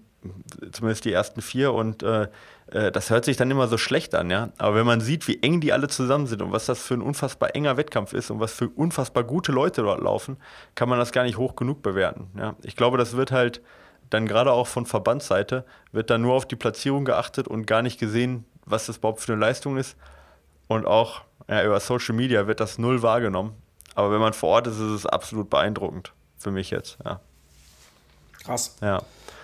zumindest die ersten vier und äh, äh, das hört sich dann immer so schlecht an, ja. Aber wenn man sieht, wie eng die alle zusammen sind und was das für ein unfassbar enger Wettkampf ist und was für unfassbar gute Leute dort laufen, kann man das gar nicht hoch genug bewerten. Ja. Ich glaube, das wird halt dann gerade auch von Verbandsseite, wird dann nur auf die Platzierung geachtet und gar nicht gesehen, was das überhaupt für eine Leistung ist. Und auch ja, über Social Media wird das null wahrgenommen. Aber wenn man vor Ort ist, ist es absolut beeindruckend für mich jetzt. Ja. Krass. Ja.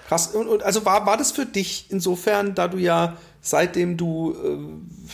Krass. Und, und, also war, war das für dich insofern, da du ja seitdem du äh,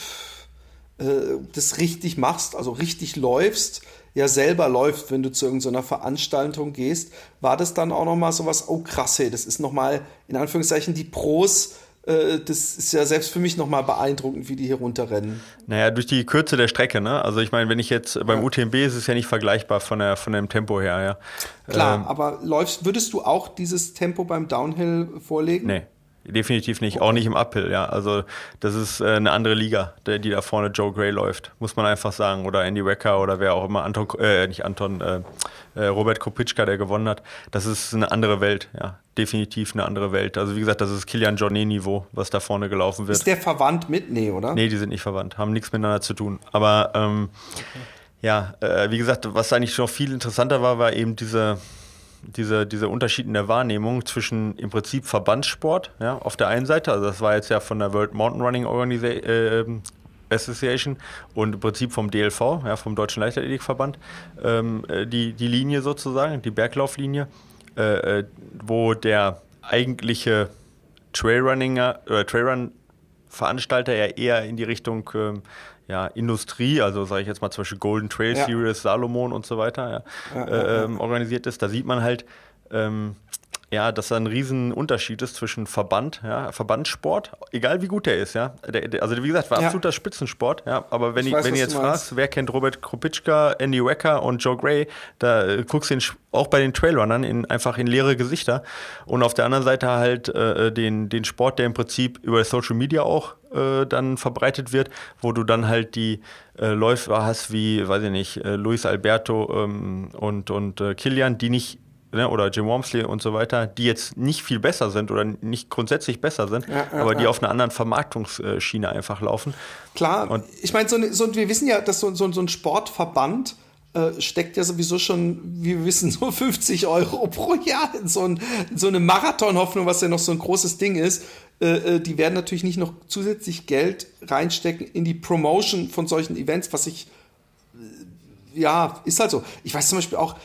äh, das richtig machst, also richtig läufst, ja selber läufst, wenn du zu irgendeiner Veranstaltung gehst, war das dann auch nochmal so was, oh krass, hey, das ist nochmal in Anführungszeichen die Pros äh, das ist ja selbst für mich nochmal beeindruckend, wie die hier runterrennen. Naja, durch die Kürze der Strecke, ne? Also ich meine, wenn ich jetzt beim ja. UTMB ist es ja nicht vergleichbar von, der, von dem Tempo her, ja. Klar, ähm, aber läufst, würdest du auch dieses Tempo beim Downhill vorlegen? Nee. Definitiv nicht, auch nicht im Uphill, ja. Also das ist äh, eine andere Liga, die, die da vorne Joe Gray läuft, muss man einfach sagen. Oder Andy Wecker oder wer auch immer, Anton, äh, nicht Anton, äh, äh, Robert Kopitschka, der gewonnen hat. Das ist eine andere Welt, ja. Definitiv eine andere Welt. Also wie gesagt, das ist Kilian Jornet-Niveau, was da vorne gelaufen wird. Ist der verwandt mit? Nee, oder? Nee, die sind nicht verwandt, haben nichts miteinander zu tun. Aber ähm, okay. ja, äh, wie gesagt, was eigentlich noch viel interessanter war, war eben diese diese, diese Unterschied in der Wahrnehmung zwischen im Prinzip Verbandssport ja, auf der einen Seite, also das war jetzt ja von der World Mountain Running Organisa äh, Association und im Prinzip vom DLV, ja, vom Deutschen Leichtathletikverband, ähm, äh, die, die Linie sozusagen, die Berglauflinie, äh, äh wo der eigentliche Trailrunninger oder Trailrun-Veranstalter ja eher in die Richtung ähm, ja, Industrie, also sage ich jetzt mal zum Beispiel Golden Trail ja. Series, Salomon und so weiter, ja, äh, ähm, organisiert ist, da sieht man halt, ähm, ja, dass da ein riesen Unterschied ist zwischen Verband, ja, Verbandssport, egal wie gut der ist, ja. Der, der, also wie gesagt, war ja. absoluter Spitzensport, ja. Aber wenn, ich, weiß, wenn ihr jetzt fragst, wer kennt Robert Kropitschka, Andy Wecker und Joe Gray, da äh, guckst du auch bei den Trailrunnern in, einfach in leere Gesichter. Und auf der anderen Seite halt äh, den, den Sport, der im Prinzip über Social Media auch äh, dann verbreitet wird, wo du dann halt die äh, Läufer hast wie, weiß ich nicht, äh, Luis Alberto ähm, und, und äh, Kilian, die nicht ne, oder Jim Wormsley und so weiter, die jetzt nicht viel besser sind oder nicht grundsätzlich besser sind, ja, ja, aber die ja. auf einer anderen Vermarktungsschiene einfach laufen. Klar, und ich meine, so, so, wir wissen ja, dass so, so, so ein Sportverband äh, steckt ja sowieso schon, wie wir wissen, [LAUGHS] so 50 Euro pro Jahr in so, ein, in so eine Marathonhoffnung, was ja noch so ein großes Ding ist. Äh, äh, die werden natürlich nicht noch zusätzlich Geld reinstecken in die Promotion von solchen Events, was ich ja, ist halt so. Ich weiß zum Beispiel auch,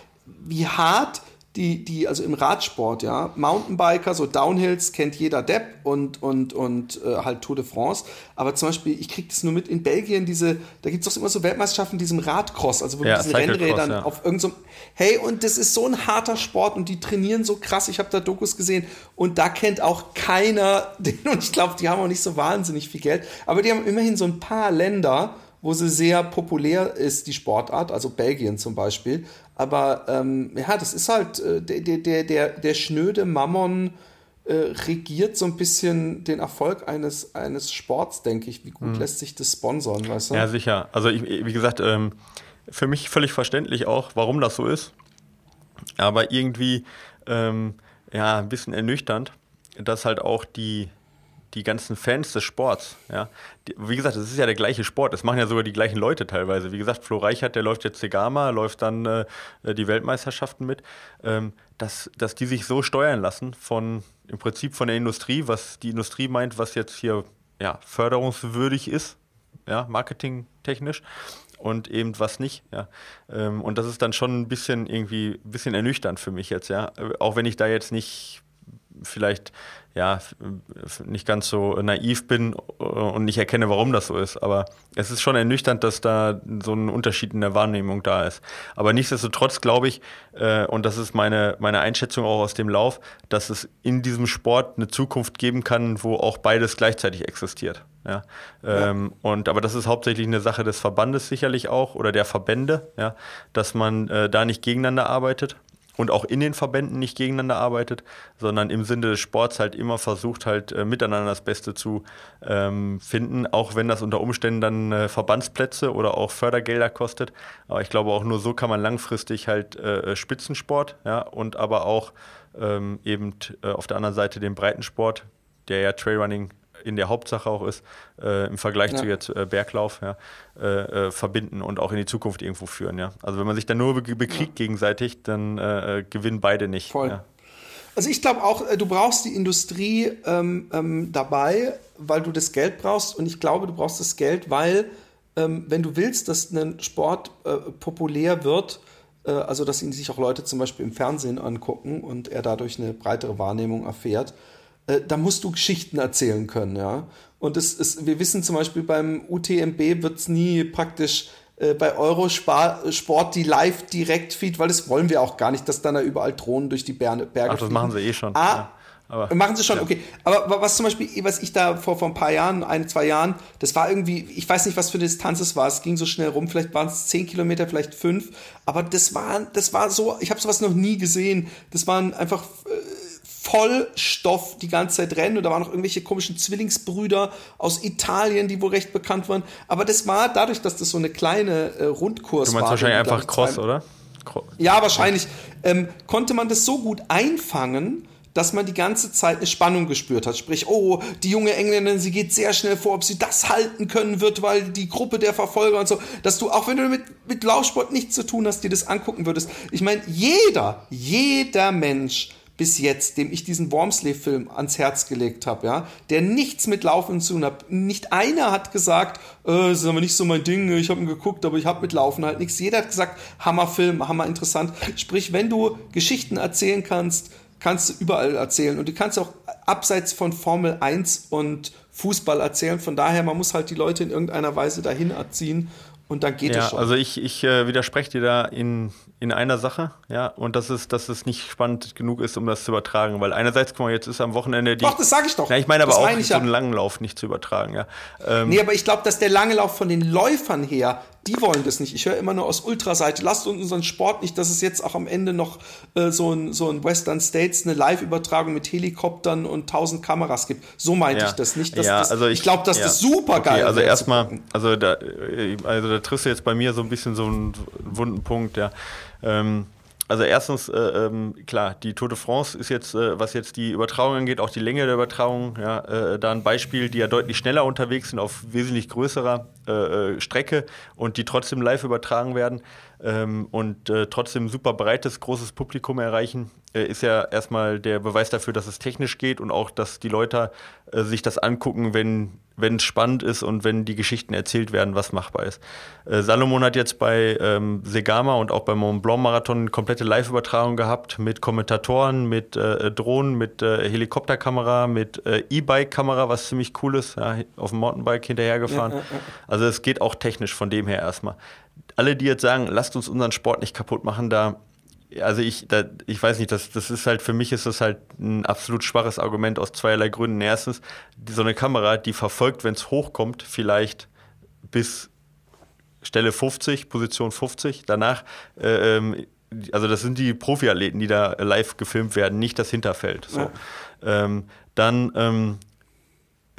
wie hart die, die, also im Radsport, ja, Mountainbiker, so Downhills kennt jeder Depp und, und, und äh, halt Tour de France. Aber zum Beispiel, ich kriege das nur mit in Belgien, diese, da gibt es doch immer so Weltmeisterschaften in diesem Radcross, also wo ja, diesen Rennrädern ja. auf irgendeinem, so, hey, und das ist so ein harter Sport und die trainieren so krass, ich habe da Dokus gesehen und da kennt auch keiner [LAUGHS] den und ich glaube, die haben auch nicht so wahnsinnig viel Geld, aber die haben immerhin so ein paar Länder, wo sie sehr populär ist, die Sportart, also Belgien zum Beispiel. Aber ähm, ja, das ist halt, äh, der, der, der, der schnöde Mammon äh, regiert so ein bisschen den Erfolg eines, eines Sports, denke ich. Wie gut mhm. lässt sich das sponsern, weißt du? Ja, sicher. Also ich, wie gesagt, ähm, für mich völlig verständlich auch, warum das so ist. Aber irgendwie ähm, ja, ein bisschen ernüchternd, dass halt auch die, die ganzen Fans des Sports, ja, die, wie gesagt, das ist ja der gleiche Sport, das machen ja sogar die gleichen Leute teilweise. Wie gesagt, Flo Reichert, der läuft jetzt Segama, läuft dann äh, die Weltmeisterschaften mit, ähm, dass, dass die sich so steuern lassen von, im Prinzip von der Industrie, was die Industrie meint, was jetzt hier ja, förderungswürdig ist, ja, marketingtechnisch und eben was nicht. Ja. Ähm, und das ist dann schon ein bisschen irgendwie ein bisschen ernüchternd für mich jetzt, ja. Auch wenn ich da jetzt nicht vielleicht ja, nicht ganz so naiv bin äh, und nicht erkenne, warum das so ist. Aber es ist schon ernüchternd, dass da so ein Unterschied in der Wahrnehmung da ist. Aber nichtsdestotrotz glaube ich, äh, und das ist meine, meine Einschätzung auch aus dem Lauf, dass es in diesem Sport eine Zukunft geben kann, wo auch beides gleichzeitig existiert. Ja, ähm, ja. und aber das ist hauptsächlich eine Sache des Verbandes sicherlich auch oder der Verbände, ja, dass man äh, da nicht gegeneinander arbeitet und auch in den Verbänden nicht gegeneinander arbeitet, sondern im Sinne des Sports halt immer versucht, halt äh, miteinander das Beste zu ähm, finden, auch wenn das unter Umständen dann äh, Verbandsplätze oder auch Fördergelder kostet. Aber ich glaube, auch nur so kann man langfristig halt äh, Spitzensport, ja, und aber auch ähm, eben äh, auf der anderen Seite den Breitensport, der ja Trailrunning in der Hauptsache auch ist, äh, im Vergleich ja. zu jetzt äh, Berglauf, ja, äh, äh, verbinden und auch in die Zukunft irgendwo führen. Ja. Also wenn man sich dann nur be bekriegt ja. gegenseitig, dann äh, äh, gewinnen beide nicht. Voll. Ja. Also ich glaube auch, du brauchst die Industrie ähm, ähm, dabei, weil du das Geld brauchst und ich glaube, du brauchst das Geld, weil ähm, wenn du willst, dass ein Sport populär wird, also dass ihn sich auch Leute zum Beispiel im Fernsehen angucken und er dadurch eine breitere Wahrnehmung erfährt, äh, da musst du Geschichten erzählen können, ja. Und es ist, wir wissen zum Beispiel beim UTMB wird es nie praktisch äh, bei Eurosport die Live-Direkt-Feed, weil das wollen wir auch gar nicht, dass dann da überall Drohnen durch die Berge Ach, das fliegen. machen sie eh schon. Ah, ja. Aber, machen sie schon, ja. okay. Aber was zum Beispiel, was ich da vor, vor ein paar Jahren, ein, zwei Jahren, das war irgendwie, ich weiß nicht, was für eine Distanz es war, es ging so schnell rum, vielleicht waren es zehn Kilometer, vielleicht fünf, aber das war, das war so, ich habe sowas noch nie gesehen. Das waren einfach äh, Vollstoff die ganze Zeit rennen und da waren noch irgendwelche komischen Zwillingsbrüder aus Italien, die wohl recht bekannt waren. Aber das war dadurch, dass das so eine kleine äh, Rundkurs war. Du meinst war, wahrscheinlich einfach Cross, oder? Ja, wahrscheinlich. Ähm, konnte man das so gut einfangen, dass man die ganze Zeit eine Spannung gespürt hat. Sprich, oh, die junge Engländerin, sie geht sehr schnell vor, ob sie das halten können wird, weil die Gruppe der Verfolger und so, dass du, auch wenn du mit, mit Laufsport nichts zu tun hast, dir das angucken würdest. Ich meine, jeder, jeder Mensch bis jetzt, dem ich diesen Wormsley-Film ans Herz gelegt habe, ja, der nichts mit Laufen zu tun hat. Nicht einer hat gesagt, äh, das ist aber nicht so mein Ding, ich habe ihn geguckt, aber ich habe mit Laufen halt nichts. Jeder hat gesagt, Hammerfilm, hammer interessant. Sprich, wenn du Geschichten erzählen kannst, kannst du überall erzählen und du kannst auch abseits von Formel 1 und Fußball erzählen. Von daher, man muss halt die Leute in irgendeiner Weise dahin erziehen und dann geht ja, es schon. Also ich, ich äh, widerspreche dir da in, in einer Sache, ja, und das ist, dass es nicht spannend genug ist, um das zu übertragen, weil einerseits, guck mal, jetzt ist am Wochenende die. Doch, das sage ich doch. Ja, ich meine aber das auch meine so einen langen Lauf nicht zu übertragen, ja. Ähm, nee, aber ich glaube, dass der lange Lauf von den Läufern her die wollen das nicht. Ich höre immer nur aus Ultraseite, lasst uns unseren Sport nicht, dass es jetzt auch am Ende noch äh, so, ein, so ein Western States eine Live-Übertragung mit Helikoptern und tausend Kameras gibt. So meinte ja. ich das nicht. ja, das, also ich, ich glaube, dass ja. das super geil okay, Also erstmal, also da, äh, also da triffst du jetzt bei mir so ein bisschen so einen wunden Punkt, ja. Ähm, also erstens, äh, ähm, klar, die Tour de France ist jetzt, äh, was jetzt die Übertragung angeht, auch die Länge der Übertragung, ja, äh, da ein Beispiel, die ja deutlich schneller unterwegs sind auf wesentlich größerer äh, äh, Strecke und die trotzdem live übertragen werden ähm, und äh, trotzdem super breites, großes Publikum erreichen, ist ja erstmal der Beweis dafür, dass es technisch geht und auch, dass die Leute sich das angucken, wenn wenn es spannend ist und wenn die Geschichten erzählt werden, was machbar ist. Äh, Salomon hat jetzt bei ähm, Segama und auch beim Mont Blanc Marathon eine komplette Live-Übertragung gehabt mit Kommentatoren, mit äh, Drohnen, mit äh, Helikopterkamera, mit äh, E-Bike-Kamera, was ziemlich cool ist, ja, auf dem Mountainbike hinterhergefahren. Ja, ja, also es geht auch technisch von dem her erstmal. Alle, die jetzt sagen, lasst uns unseren Sport nicht kaputt machen, da also ich, da, ich weiß nicht, das, das ist halt, für mich ist das halt ein absolut schwaches Argument aus zweierlei Gründen. Erstens, die, so eine Kamera, die verfolgt, wenn es hochkommt, vielleicht bis Stelle 50, Position 50. Danach, äh, ähm, also das sind die Profiathleten, die da live gefilmt werden, nicht das Hinterfeld. So. Ja. Ähm, dann ähm,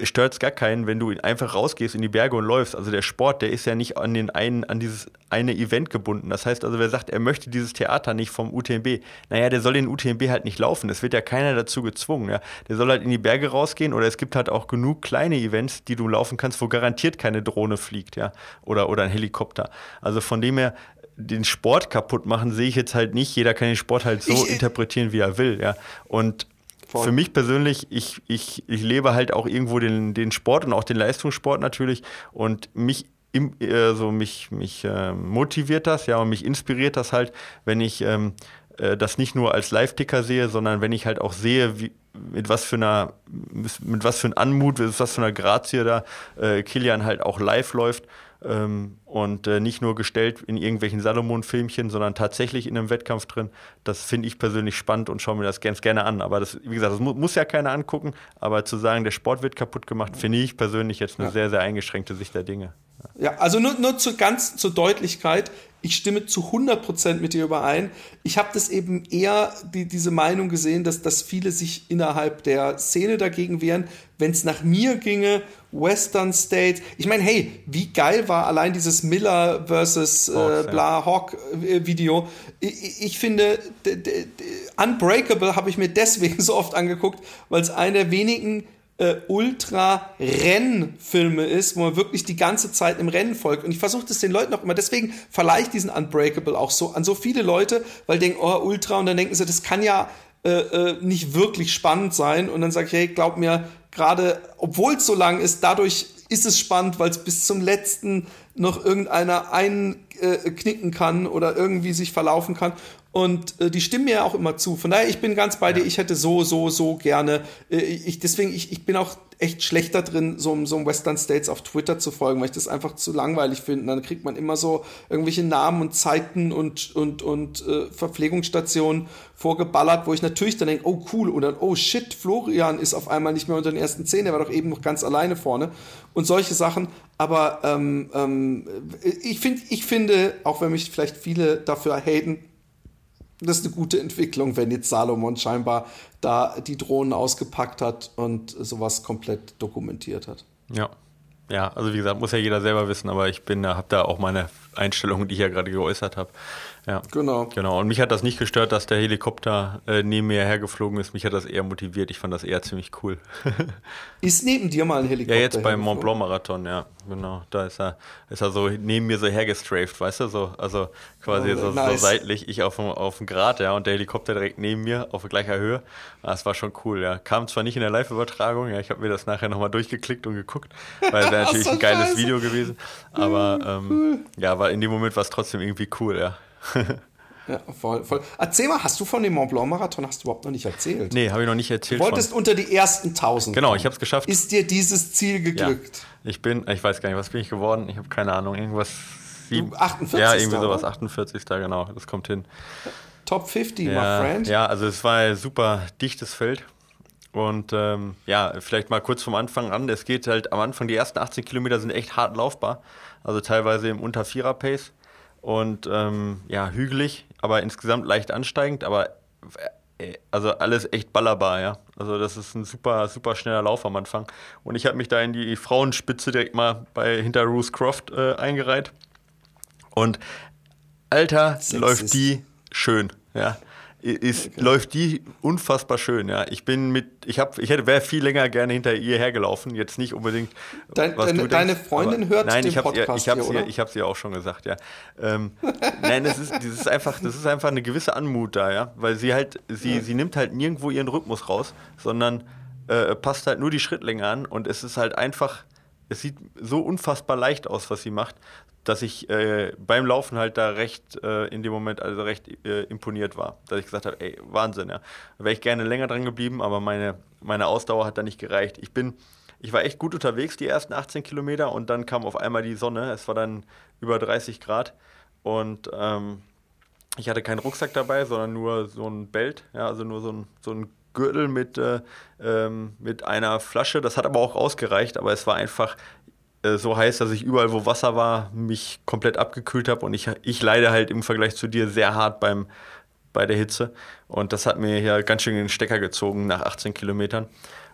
stört es gar keinen, wenn du einfach rausgehst in die Berge und läufst. Also der Sport, der ist ja nicht an, den einen, an dieses eine Event gebunden. Das heißt also, wer sagt, er möchte dieses Theater nicht vom UTMB, naja, der soll den UTMB halt nicht laufen. Es wird ja keiner dazu gezwungen. Ja. Der soll halt in die Berge rausgehen oder es gibt halt auch genug kleine Events, die du laufen kannst, wo garantiert keine Drohne fliegt, ja, oder, oder ein Helikopter. Also von dem her, den Sport kaputt machen, sehe ich jetzt halt nicht. Jeder kann den Sport halt so ich, interpretieren, wie er will. Ja. Und Voll. Für mich persönlich, ich, ich, ich lebe halt auch irgendwo den, den Sport und auch den Leistungssport natürlich und mich im, also mich, mich äh, motiviert das, ja, und mich inspiriert das halt, wenn ich ähm, äh, das nicht nur als Live-Ticker sehe, sondern wenn ich halt auch sehe, wie, mit was für einer, mit was für einem Anmut, mit was für einer Grazie da äh, Kilian halt auch live läuft ähm, und äh, nicht nur gestellt in irgendwelchen Salomon-Filmchen, sondern tatsächlich in einem Wettkampf drin. Das finde ich persönlich spannend und schaue mir das ganz gerne an. Aber das, wie gesagt, das mu muss ja keiner angucken. Aber zu sagen, der Sport wird kaputt gemacht, finde ich persönlich jetzt eine ja. sehr, sehr eingeschränkte Sicht der Dinge. Ja, also nur, nur zu ganz zur Deutlichkeit, ich stimme zu 100% mit dir überein. Ich habe das eben eher die, diese Meinung gesehen, dass, dass viele sich innerhalb der Szene dagegen wehren. Wenn es nach mir ginge, Western State. Ich meine, hey, wie geil war allein dieses Miller versus äh, Bla Hawk äh, Video. Ich, ich finde, Unbreakable habe ich mir deswegen [LAUGHS] so oft angeguckt, weil es einer der wenigen äh, Ultra-Rennfilme ist, wo man wirklich die ganze Zeit im Rennen folgt. Und ich versuche das den Leuten auch immer, deswegen verleihe ich diesen Unbreakable auch so an so viele Leute, weil die denken, oh, Ultra, und dann denken sie, das kann ja äh, äh, nicht wirklich spannend sein. Und dann sage ich, hey, glaub mir, gerade, obwohl es so lang ist, dadurch ist es spannend, weil es bis zum letzten noch irgendeiner einknicken kann oder irgendwie sich verlaufen kann. Und äh, die stimmen mir ja auch immer zu. Von daher, ich bin ganz bei dir. Ich hätte so, so, so gerne. Äh, ich, deswegen, ich, ich bin auch echt schlechter drin, so, so einem Western States auf Twitter zu folgen, weil ich das einfach zu langweilig finde. Dann kriegt man immer so irgendwelche Namen und Zeiten und, und, und äh, Verpflegungsstationen vorgeballert, wo ich natürlich dann denke, oh cool, oder oh shit, Florian ist auf einmal nicht mehr unter den ersten zehn, der war doch eben noch ganz alleine vorne. Und solche Sachen. Aber ähm, ähm, ich, find, ich finde, auch wenn mich vielleicht viele dafür haten, das ist eine gute Entwicklung, wenn jetzt Salomon scheinbar da die Drohnen ausgepackt hat und sowas komplett dokumentiert hat. Ja. Ja, also wie gesagt, muss ja jeder selber wissen, aber ich bin, habe da auch meine Einstellungen, die ich ja gerade geäußert habe. Ja, genau. Genau. Und mich hat das nicht gestört, dass der Helikopter äh, neben mir hergeflogen ist. Mich hat das eher motiviert. Ich fand das eher ziemlich cool. [LAUGHS] ist neben dir mal ein Helikopter? Ja, jetzt beim Mont Blanc Marathon, ja. Genau. Da ist er, ist er so neben mir so hergestraft, weißt du? So, also quasi oh, so, nice. so, seitlich, ich auf dem, auf dem Grat, ja, und der Helikopter direkt neben mir auf gleicher Höhe. Das war schon cool, ja. Kam zwar nicht in der Live-Übertragung, ja, ich habe mir das nachher nochmal durchgeklickt und geguckt, weil es wäre [LAUGHS] natürlich ein geiles. Video gewesen. Aber ähm, ja, war in dem Moment war es trotzdem irgendwie cool, ja. Ja, voll, voll. Erzähl mal, hast du von dem Mont Blanc Marathon hast du überhaupt noch nicht erzählt? Nee, habe ich noch nicht erzählt. Du wolltest von. unter die ersten 1000. Genau, ich habe es geschafft. Ist dir dieses Ziel geglückt? Ja, ich bin, ich weiß gar nicht, was bin ich geworden? Ich habe keine Ahnung, irgendwas. Sieben, 48. Ja, irgendwie sowas, 48. genau, das kommt hin. Top 50, ja, my friend. Ja, also es war ein super dichtes Feld. Und ähm, ja, vielleicht mal kurz vom Anfang an. Es geht halt am Anfang, die ersten 18 Kilometer sind echt hart laufbar. Also teilweise im Unter-Vierer-Pace und ähm, ja, hügelig, aber insgesamt leicht ansteigend, aber äh, also alles echt ballerbar, ja. Also das ist ein super, super schneller Lauf am Anfang. Und ich habe mich da in die Frauenspitze direkt mal bei hinter Ruth Croft äh, eingereiht. Und Alter, Sexist. läuft die schön, ja ist, okay. läuft die unfassbar schön. Ja, ich bin mit, ich habe, ich hätte, wäre viel länger gerne hinter ihr hergelaufen. Jetzt nicht unbedingt. Dein, deine, denkst, deine, Freundin hört nein, den ich Podcast ihr, ich habe sie, ich habe sie auch schon gesagt. Ja, ähm, nein, das ist, das ist einfach, das ist einfach eine gewisse Anmut da, ja, weil sie halt, sie, ja. sie nimmt halt nirgendwo ihren Rhythmus raus, sondern äh, passt halt nur die Schrittlänge an und es ist halt einfach. Es sieht so unfassbar leicht aus, was sie macht, dass ich äh, beim Laufen halt da recht äh, in dem Moment also recht äh, imponiert war. Dass ich gesagt habe, ey, Wahnsinn, ja. Da wäre ich gerne länger dran geblieben, aber meine, meine Ausdauer hat da nicht gereicht. Ich bin, ich war echt gut unterwegs die ersten 18 Kilometer und dann kam auf einmal die Sonne. Es war dann über 30 Grad und ähm, ich hatte keinen Rucksack dabei, sondern nur so ein Belt, ja, also nur so ein, so ein Gürtel mit, äh, ähm, mit einer Flasche. Das hat aber auch ausgereicht, aber es war einfach, äh, so heiß, dass ich überall, wo Wasser war, mich komplett abgekühlt habe und ich, ich leide halt im Vergleich zu dir sehr hart beim, bei der Hitze. Und das hat mir hier ganz schön den Stecker gezogen nach 18 Kilometern.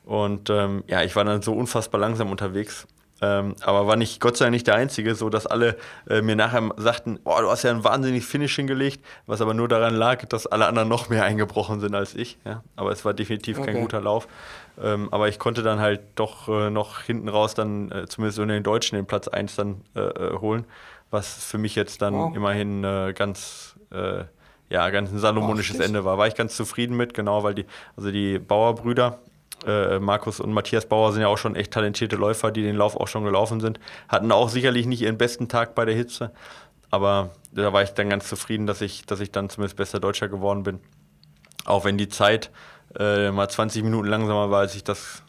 Und ähm, ja, ich war dann so unfassbar langsam unterwegs. Ähm, aber war nicht, Gott sei Dank nicht der Einzige, so dass alle äh, mir nachher sagten, oh, du hast ja ein wahnsinnig Finish hingelegt, was aber nur daran lag, dass alle anderen noch mehr [LAUGHS] eingebrochen sind als ich. Ja? Aber es war definitiv okay. kein guter Lauf. Ähm, aber ich konnte dann halt doch äh, noch hinten raus dann äh, zumindest in den Deutschen den Platz 1 dann äh, äh, holen, was für mich jetzt dann wow. immerhin äh, ganz ja, ganz ein salomonisches oh, Ende war. War ich ganz zufrieden mit, genau, weil die, also die Bauerbrüder, äh, Markus und Matthias Bauer sind ja auch schon echt talentierte Läufer, die den Lauf auch schon gelaufen sind. Hatten auch sicherlich nicht ihren besten Tag bei der Hitze, aber da war ich dann ganz zufrieden, dass ich, dass ich dann zumindest bester Deutscher geworden bin. Auch wenn die Zeit äh, mal 20 Minuten langsamer war, als ich das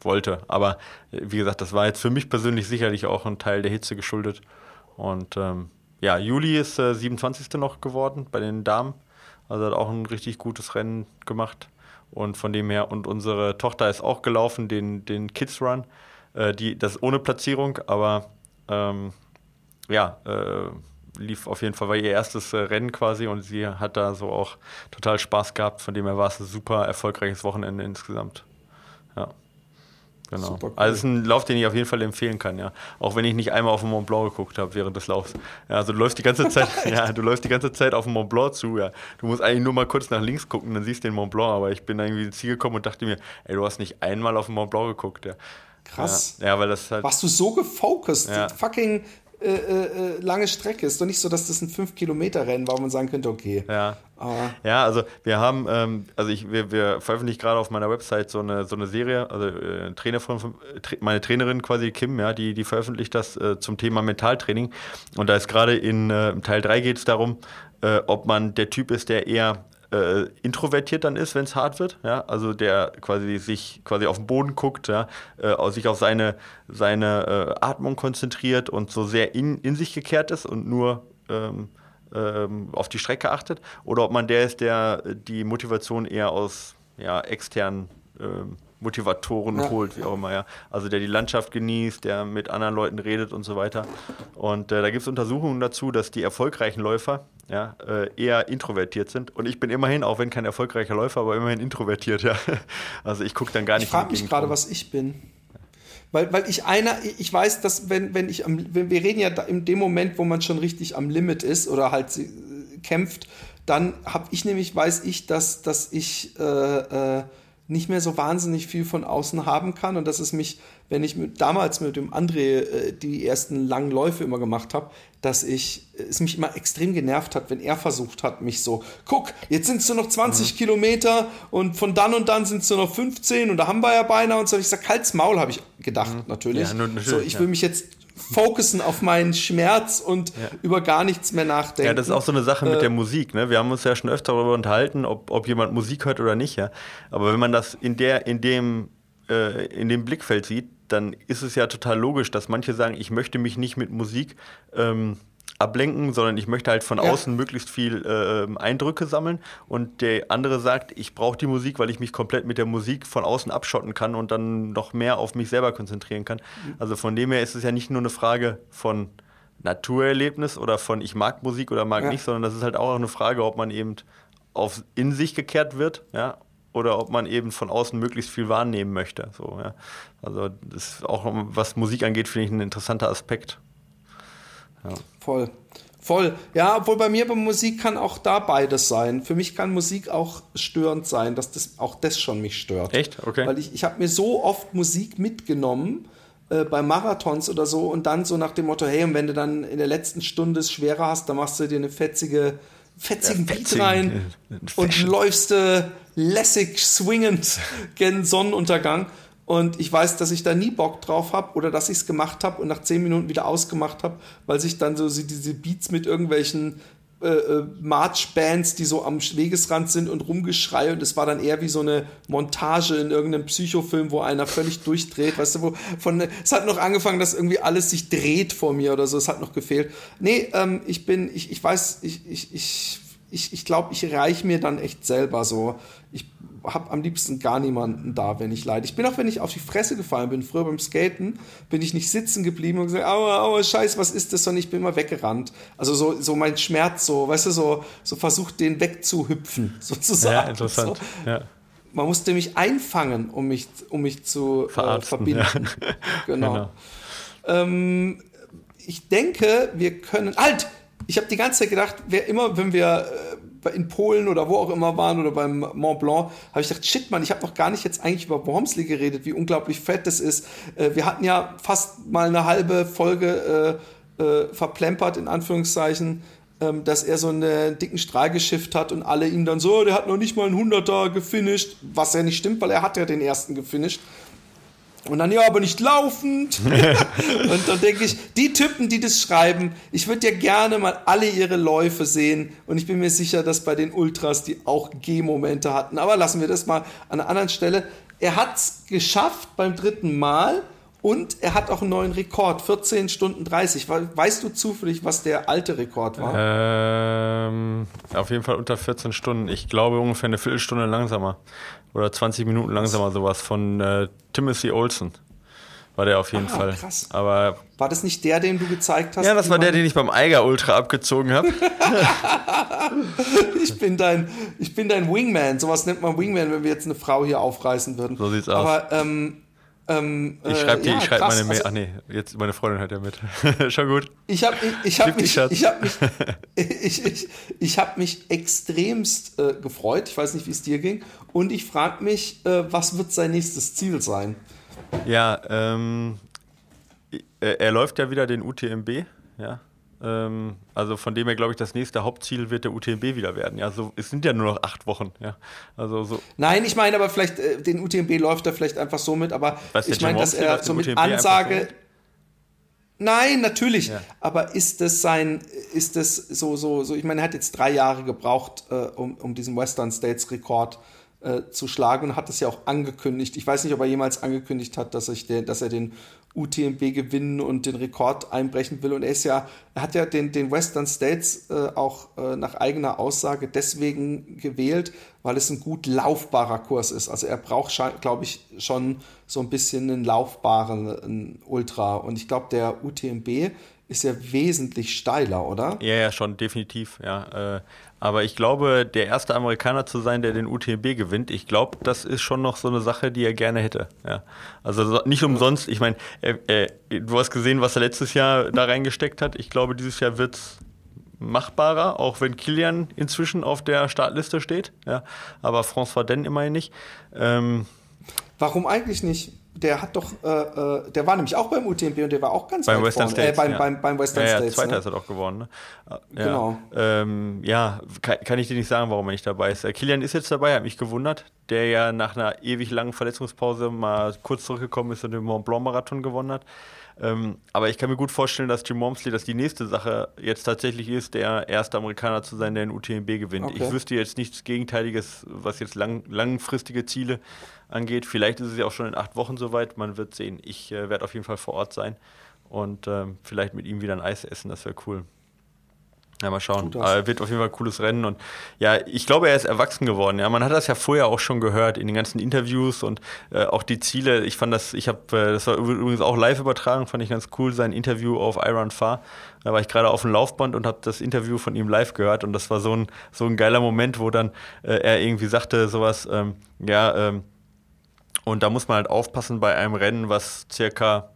wollte. Aber äh, wie gesagt, das war jetzt für mich persönlich sicherlich auch ein Teil der Hitze geschuldet. Und ähm, ja, Juli ist äh, 27. noch geworden bei den Damen. Also hat auch ein richtig gutes Rennen gemacht. Und von dem her, und unsere Tochter ist auch gelaufen, den, den Kids Run. Äh, die, das ohne Platzierung, aber Ähm, ja, äh, lief auf jeden Fall, war ihr erstes äh, Rennen quasi und sie hat da so auch total Spaß gehabt. Von dem her war es ein super erfolgreiches Wochenende insgesamt. Genau. Cool. Also es ist ein Lauf, den ich auf jeden Fall empfehlen kann, ja. Auch wenn ich nicht einmal auf den Mont Blanc geguckt habe während des Laufs. Ja, also du läufst die ganze Zeit, [LAUGHS] [LAUGHS] ja, du läufst die ganze Zeit auf den Mont Blanc zu, ja. Du musst eigentlich nur mal kurz nach links gucken, dann siehst du den Mont Blanc, aber ich bin irgendwie ins Ziel gekommen und dachte mir, ey, du hast nicht einmal auf den Mont Blanc geguckt, ja. Krass. Ja, ja weil das halt. Warst du so gefokust? Ja. Fucking äh, äh, lange Strecke. Ist doch nicht so, dass das ein 5-Kilometer-Rennen war, wo man sagen könnte, okay. Ja, ah. ja also wir haben, ähm, also ich, wir, wir veröffentlichen gerade auf meiner Website so eine, so eine Serie, also äh, Trainer von, meine Trainerin quasi Kim, ja, die, die veröffentlicht das äh, zum Thema Mentaltraining. Und da ist gerade in äh, Teil 3 geht es darum, äh, ob man der Typ ist, der eher äh, introvertiert dann ist, wenn es hart wird, ja, also der quasi sich quasi auf den Boden guckt, ja, äh, sich auf seine, seine äh, Atmung konzentriert und so sehr in, in sich gekehrt ist und nur ähm, ähm, auf die Strecke achtet, oder ob man der ist, der die Motivation eher aus ja, externen ähm, Motivatoren ja. holt, wie auch immer, ja. Also der die Landschaft genießt, der mit anderen Leuten redet und so weiter. Und äh, da gibt es Untersuchungen dazu, dass die erfolgreichen Läufer ja, äh, eher introvertiert sind. Und ich bin immerhin, auch wenn kein erfolgreicher Läufer, aber immerhin introvertiert, [LAUGHS] ja. Also ich gucke dann gar nicht. Ich frage mich gerade, was ich bin. Weil, weil ich einer, ich weiß, dass wenn, wenn ich am, wenn wir reden ja in dem Moment, wo man schon richtig am Limit ist oder halt äh, kämpft, dann habe ich nämlich, weiß ich, dass, dass ich äh, äh, nicht mehr so wahnsinnig viel von außen haben kann und dass es mich, wenn ich mit, damals mit dem André äh, die ersten langen Läufe immer gemacht habe, dass ich es mich immer extrem genervt hat, wenn er versucht hat, mich so, guck, jetzt sind es nur noch 20 mhm. Kilometer und von dann und dann sind es nur noch 15 und da haben wir ja beinahe und so. Ich sag, halt's Maul, habe ich gedacht, mhm. natürlich. Ja, natürlich. So, ich will mich jetzt fokussen auf meinen Schmerz und ja. über gar nichts mehr nachdenken. Ja, das ist auch so eine Sache mit äh, der Musik. Ne? Wir haben uns ja schon öfter darüber unterhalten, ob, ob jemand Musik hört oder nicht. Ja? Aber wenn man das in, der, in, dem, äh, in dem Blickfeld sieht, dann ist es ja total logisch, dass manche sagen, ich möchte mich nicht mit Musik ähm, ablenken, sondern ich möchte halt von ja. außen möglichst viel äh, Eindrücke sammeln. Und der andere sagt, ich brauche die Musik, weil ich mich komplett mit der Musik von außen abschotten kann und dann noch mehr auf mich selber konzentrieren kann. Mhm. Also von dem her ist es ja nicht nur eine Frage von Naturerlebnis oder von ich mag Musik oder mag ja. nicht, sondern das ist halt auch eine Frage, ob man eben auf in sich gekehrt wird, ja, oder ob man eben von außen möglichst viel wahrnehmen möchte. So, ja. Also das ist auch, was Musik angeht, finde ich ein interessanter Aspekt. Ja. Voll. Voll. Ja, obwohl bei mir bei Musik kann auch da beides sein. Für mich kann Musik auch störend sein, dass das auch das schon mich stört. Echt? Okay. Weil ich, ich habe mir so oft Musik mitgenommen äh, bei Marathons oder so und dann so nach dem Motto, hey, und wenn du dann in der letzten Stunde es schwerer hast, dann machst du dir eine fetzige, fetzigen ja, Beat rein und läufst äh, lässig swingend gen Sonnenuntergang. Und ich weiß, dass ich da nie Bock drauf habe oder dass ich es gemacht habe und nach zehn Minuten wieder ausgemacht habe, weil sich dann so diese Beats mit irgendwelchen äh, äh, March-Bands, die so am Wegesrand sind und rumgeschrei und es war dann eher wie so eine Montage in irgendeinem Psychofilm, wo einer völlig [LAUGHS] durchdreht, weißt du, wo von, es hat noch angefangen, dass irgendwie alles sich dreht vor mir oder so, es hat noch gefehlt. Nee, ähm, ich bin, ich, ich weiß, ich, ich, ich, ich, ich glaube, ich reich mir dann echt selber so. Habe am liebsten gar niemanden da, wenn ich leide. Ich bin auch, wenn ich auf die Fresse gefallen bin, früher beim Skaten, bin ich nicht sitzen geblieben und gesagt, aua, aua, scheiße, was ist das? Sondern ich bin immer weggerannt. Also so, so mein Schmerz, so, weißt du, so, so versucht, den wegzuhüpfen, [LAUGHS] sozusagen. Ja, interessant. So. Ja. Man musste mich einfangen, um mich, um mich zu äh, verbinden. Ja. [LAUGHS] genau. genau. Ähm, ich denke, wir können. Halt! Ich habe die ganze Zeit gedacht, wer immer, wenn wir äh, in Polen oder wo auch immer waren oder beim Mont Blanc, habe ich gedacht, shit, Mann, ich habe noch gar nicht jetzt eigentlich über Wormsley geredet, wie unglaublich fett das ist. Äh, wir hatten ja fast mal eine halbe Folge äh, äh, verplempert, in Anführungszeichen, ähm, dass er so einen dicken Strahl geschifft hat und alle ihm dann so, der hat noch nicht mal einen Hunderter gefinisht, was ja nicht stimmt, weil er hat ja den ersten gefinisht. Und dann, ja, aber nicht laufend. [LAUGHS] und dann denke ich, die Typen, die das schreiben, ich würde ja gerne mal alle ihre Läufe sehen. Und ich bin mir sicher, dass bei den Ultras die auch G-Momente hatten. Aber lassen wir das mal an einer anderen Stelle. Er hat es geschafft beim dritten Mal und er hat auch einen neuen Rekord, 14 Stunden 30. Weißt du zufällig, was der alte Rekord war? Ähm, auf jeden Fall unter 14 Stunden. Ich glaube ungefähr eine Viertelstunde langsamer. Oder 20 Minuten langsamer, sowas von äh, Timothy Olsen. war der auf jeden ah, Fall. Krass. Aber war das nicht der, den du gezeigt hast? Ja, das war der, den ich beim Eiger Ultra abgezogen habe. [LAUGHS] ich bin dein, ich bin dein Wingman. Sowas nennt man Wingman, wenn wir jetzt eine Frau hier aufreißen würden. So sieht's aus. Aber ähm, ähm, ich schreibe ja, schreib meine Mail. Also, Ach nee, jetzt meine Freundin hat ja mit. [LAUGHS] Schon gut. Ich habe ich, ich hab mich, ich hab mich, [LAUGHS] ich, ich, ich hab mich extremst äh, gefreut. Ich weiß nicht, wie es dir ging. Und ich frage mich, äh, was wird sein nächstes Ziel sein? Ja, ähm, er, er läuft ja wieder den UTMB, ja. Ähm, also von dem her glaube ich, das nächste Hauptziel wird der UTMB wieder werden. Ja, so, es sind ja nur noch acht Wochen. Ja, also so. Nein, ich meine aber vielleicht, äh, den UTMB läuft er vielleicht einfach so mit, aber Was, ich meine, dass er so mit UTMB Ansage. Nein, natürlich. Ja. Aber ist das sein, ist das so, so, so, ich meine, er hat jetzt drei Jahre gebraucht, äh, um, um diesen Western States Rekord äh, zu schlagen und hat es ja auch angekündigt. Ich weiß nicht, ob er jemals angekündigt hat, dass, ich den, dass er den UTMB gewinnen und den Rekord einbrechen will. Und er ist ja, er hat ja den, den Western States äh, auch äh, nach eigener Aussage deswegen gewählt, weil es ein gut laufbarer Kurs ist. Also er braucht, glaube ich, schon so ein bisschen einen laufbaren Ultra. Und ich glaube, der UTMB ist ja wesentlich steiler, oder? Ja, ja, schon, definitiv, ja. Äh, aber ich glaube, der erste Amerikaner zu sein, der den UTMB gewinnt, ich glaube, das ist schon noch so eine Sache, die er gerne hätte. Ja. Also nicht umsonst, ich meine, äh, du hast gesehen, was er letztes Jahr da reingesteckt hat. Ich glaube, dieses Jahr wird es machbarer, auch wenn Kilian inzwischen auf der Startliste steht. Ja. Aber François Den immerhin nicht. Ähm, Warum eigentlich nicht? Der hat doch, äh, äh, der war nämlich auch beim UTMB und der war auch ganz beim weit Western vorne. States, äh, beim, ja. beim, beim Western ja, ja, States. Zweiter ne? ist er doch geworden. Ne? Ja. Genau. Ähm, ja, kann, kann, ich dir nicht sagen, warum er nicht dabei ist. Äh, Kilian ist jetzt dabei, hat mich gewundert, der ja nach einer ewig langen Verletzungspause mal kurz zurückgekommen ist und den Mont Blanc Marathon gewonnen hat. Ähm, aber ich kann mir gut vorstellen, dass Jim Momsley, dass die nächste Sache jetzt tatsächlich ist, der erste Amerikaner zu sein, der den UTMB gewinnt. Okay. Ich wüsste jetzt nichts Gegenteiliges, was jetzt lang, langfristige Ziele angeht. Vielleicht ist es ja auch schon in acht Wochen soweit. Man wird sehen. Ich äh, werde auf jeden Fall vor Ort sein und ähm, vielleicht mit ihm wieder ein Eis essen. Das wäre cool. Ja, mal schauen. Aber wird auf jeden Fall ein cooles Rennen. Und ja, ich glaube, er ist erwachsen geworden. Ja, man hat das ja vorher auch schon gehört in den ganzen Interviews und äh, auch die Ziele. Ich fand das, ich habe, äh, das war übrigens auch live übertragen, fand ich ganz cool, sein Interview auf Iron Far. Da war ich gerade auf dem Laufband und habe das Interview von ihm live gehört. Und das war so ein, so ein geiler Moment, wo dann äh, er irgendwie sagte, sowas, ähm, ja, ähm, und da muss man halt aufpassen bei einem Rennen, was circa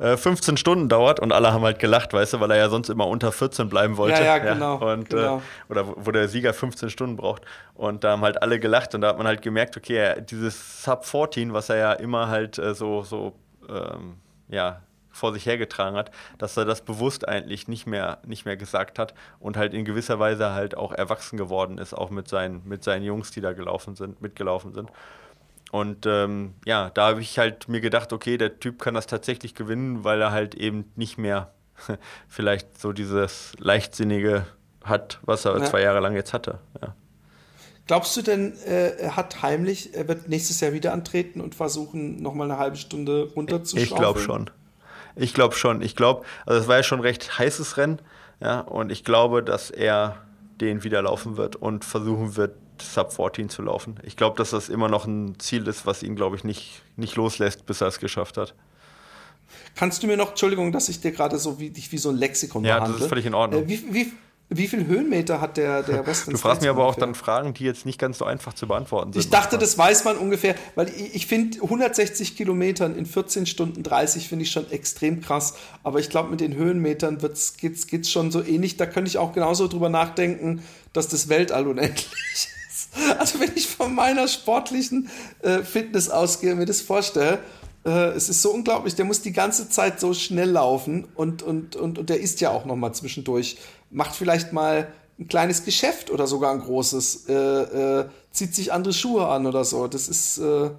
15 äh, Stunden dauert und alle haben halt gelacht, weißt du, weil er ja sonst immer unter 14 bleiben wollte. Ja, ja, genau. Ja, und, genau. Äh, oder wo der Sieger 15 Stunden braucht. Und da haben halt alle gelacht und da hat man halt gemerkt, okay, dieses Sub 14, was er ja immer halt äh, so, so ähm, ja, vor sich hergetragen hat, dass er das bewusst eigentlich nicht mehr, nicht mehr gesagt hat und halt in gewisser Weise halt auch erwachsen geworden ist, auch mit seinen, mit seinen Jungs, die da gelaufen sind, mitgelaufen sind. Und ähm, ja, da habe ich halt mir gedacht, okay, der Typ kann das tatsächlich gewinnen, weil er halt eben nicht mehr [LAUGHS] vielleicht so dieses Leichtsinnige hat, was er ja. zwei Jahre lang jetzt hatte. Ja. Glaubst du denn, äh, er hat heimlich, er wird nächstes Jahr wieder antreten und versuchen, nochmal eine halbe Stunde runterzuschaufeln? Ich glaube schon. Ich glaube schon. Ich glaube, also es war ja schon ein recht heißes Rennen, ja, und ich glaube, dass er den wieder laufen wird und versuchen wird, Sub 14 zu laufen. Ich glaube, dass das immer noch ein Ziel ist, was ihn, glaube ich, nicht, nicht loslässt, bis er es geschafft hat. Kannst du mir noch, Entschuldigung, dass ich dir gerade so wie, dich wie so ein Lexikon ja, behandle. Ja, das ist völlig in Ordnung. Äh, wie, wie, wie viel Höhenmeter hat der, der [LAUGHS] Western Du fragst mir aber ungefähr? auch dann Fragen, die jetzt nicht ganz so einfach zu beantworten sind. Ich dachte, das weiß man ungefähr, weil ich, ich finde 160 Kilometern in 14 Stunden 30 finde ich schon extrem krass. Aber ich glaube, mit den Höhenmetern geht es schon so ähnlich. Da könnte ich auch genauso drüber nachdenken, dass das Weltall unendlich [LAUGHS] ist. Also wenn ich von meiner sportlichen äh, Fitness ausgehe, mir das vorstelle, äh, es ist so unglaublich, der muss die ganze Zeit so schnell laufen und, und, und, und der isst ja auch noch mal zwischendurch. Macht vielleicht mal ein kleines Geschäft oder sogar ein großes, äh, äh zieht sich andere Schuhe an oder so. Das ist äh,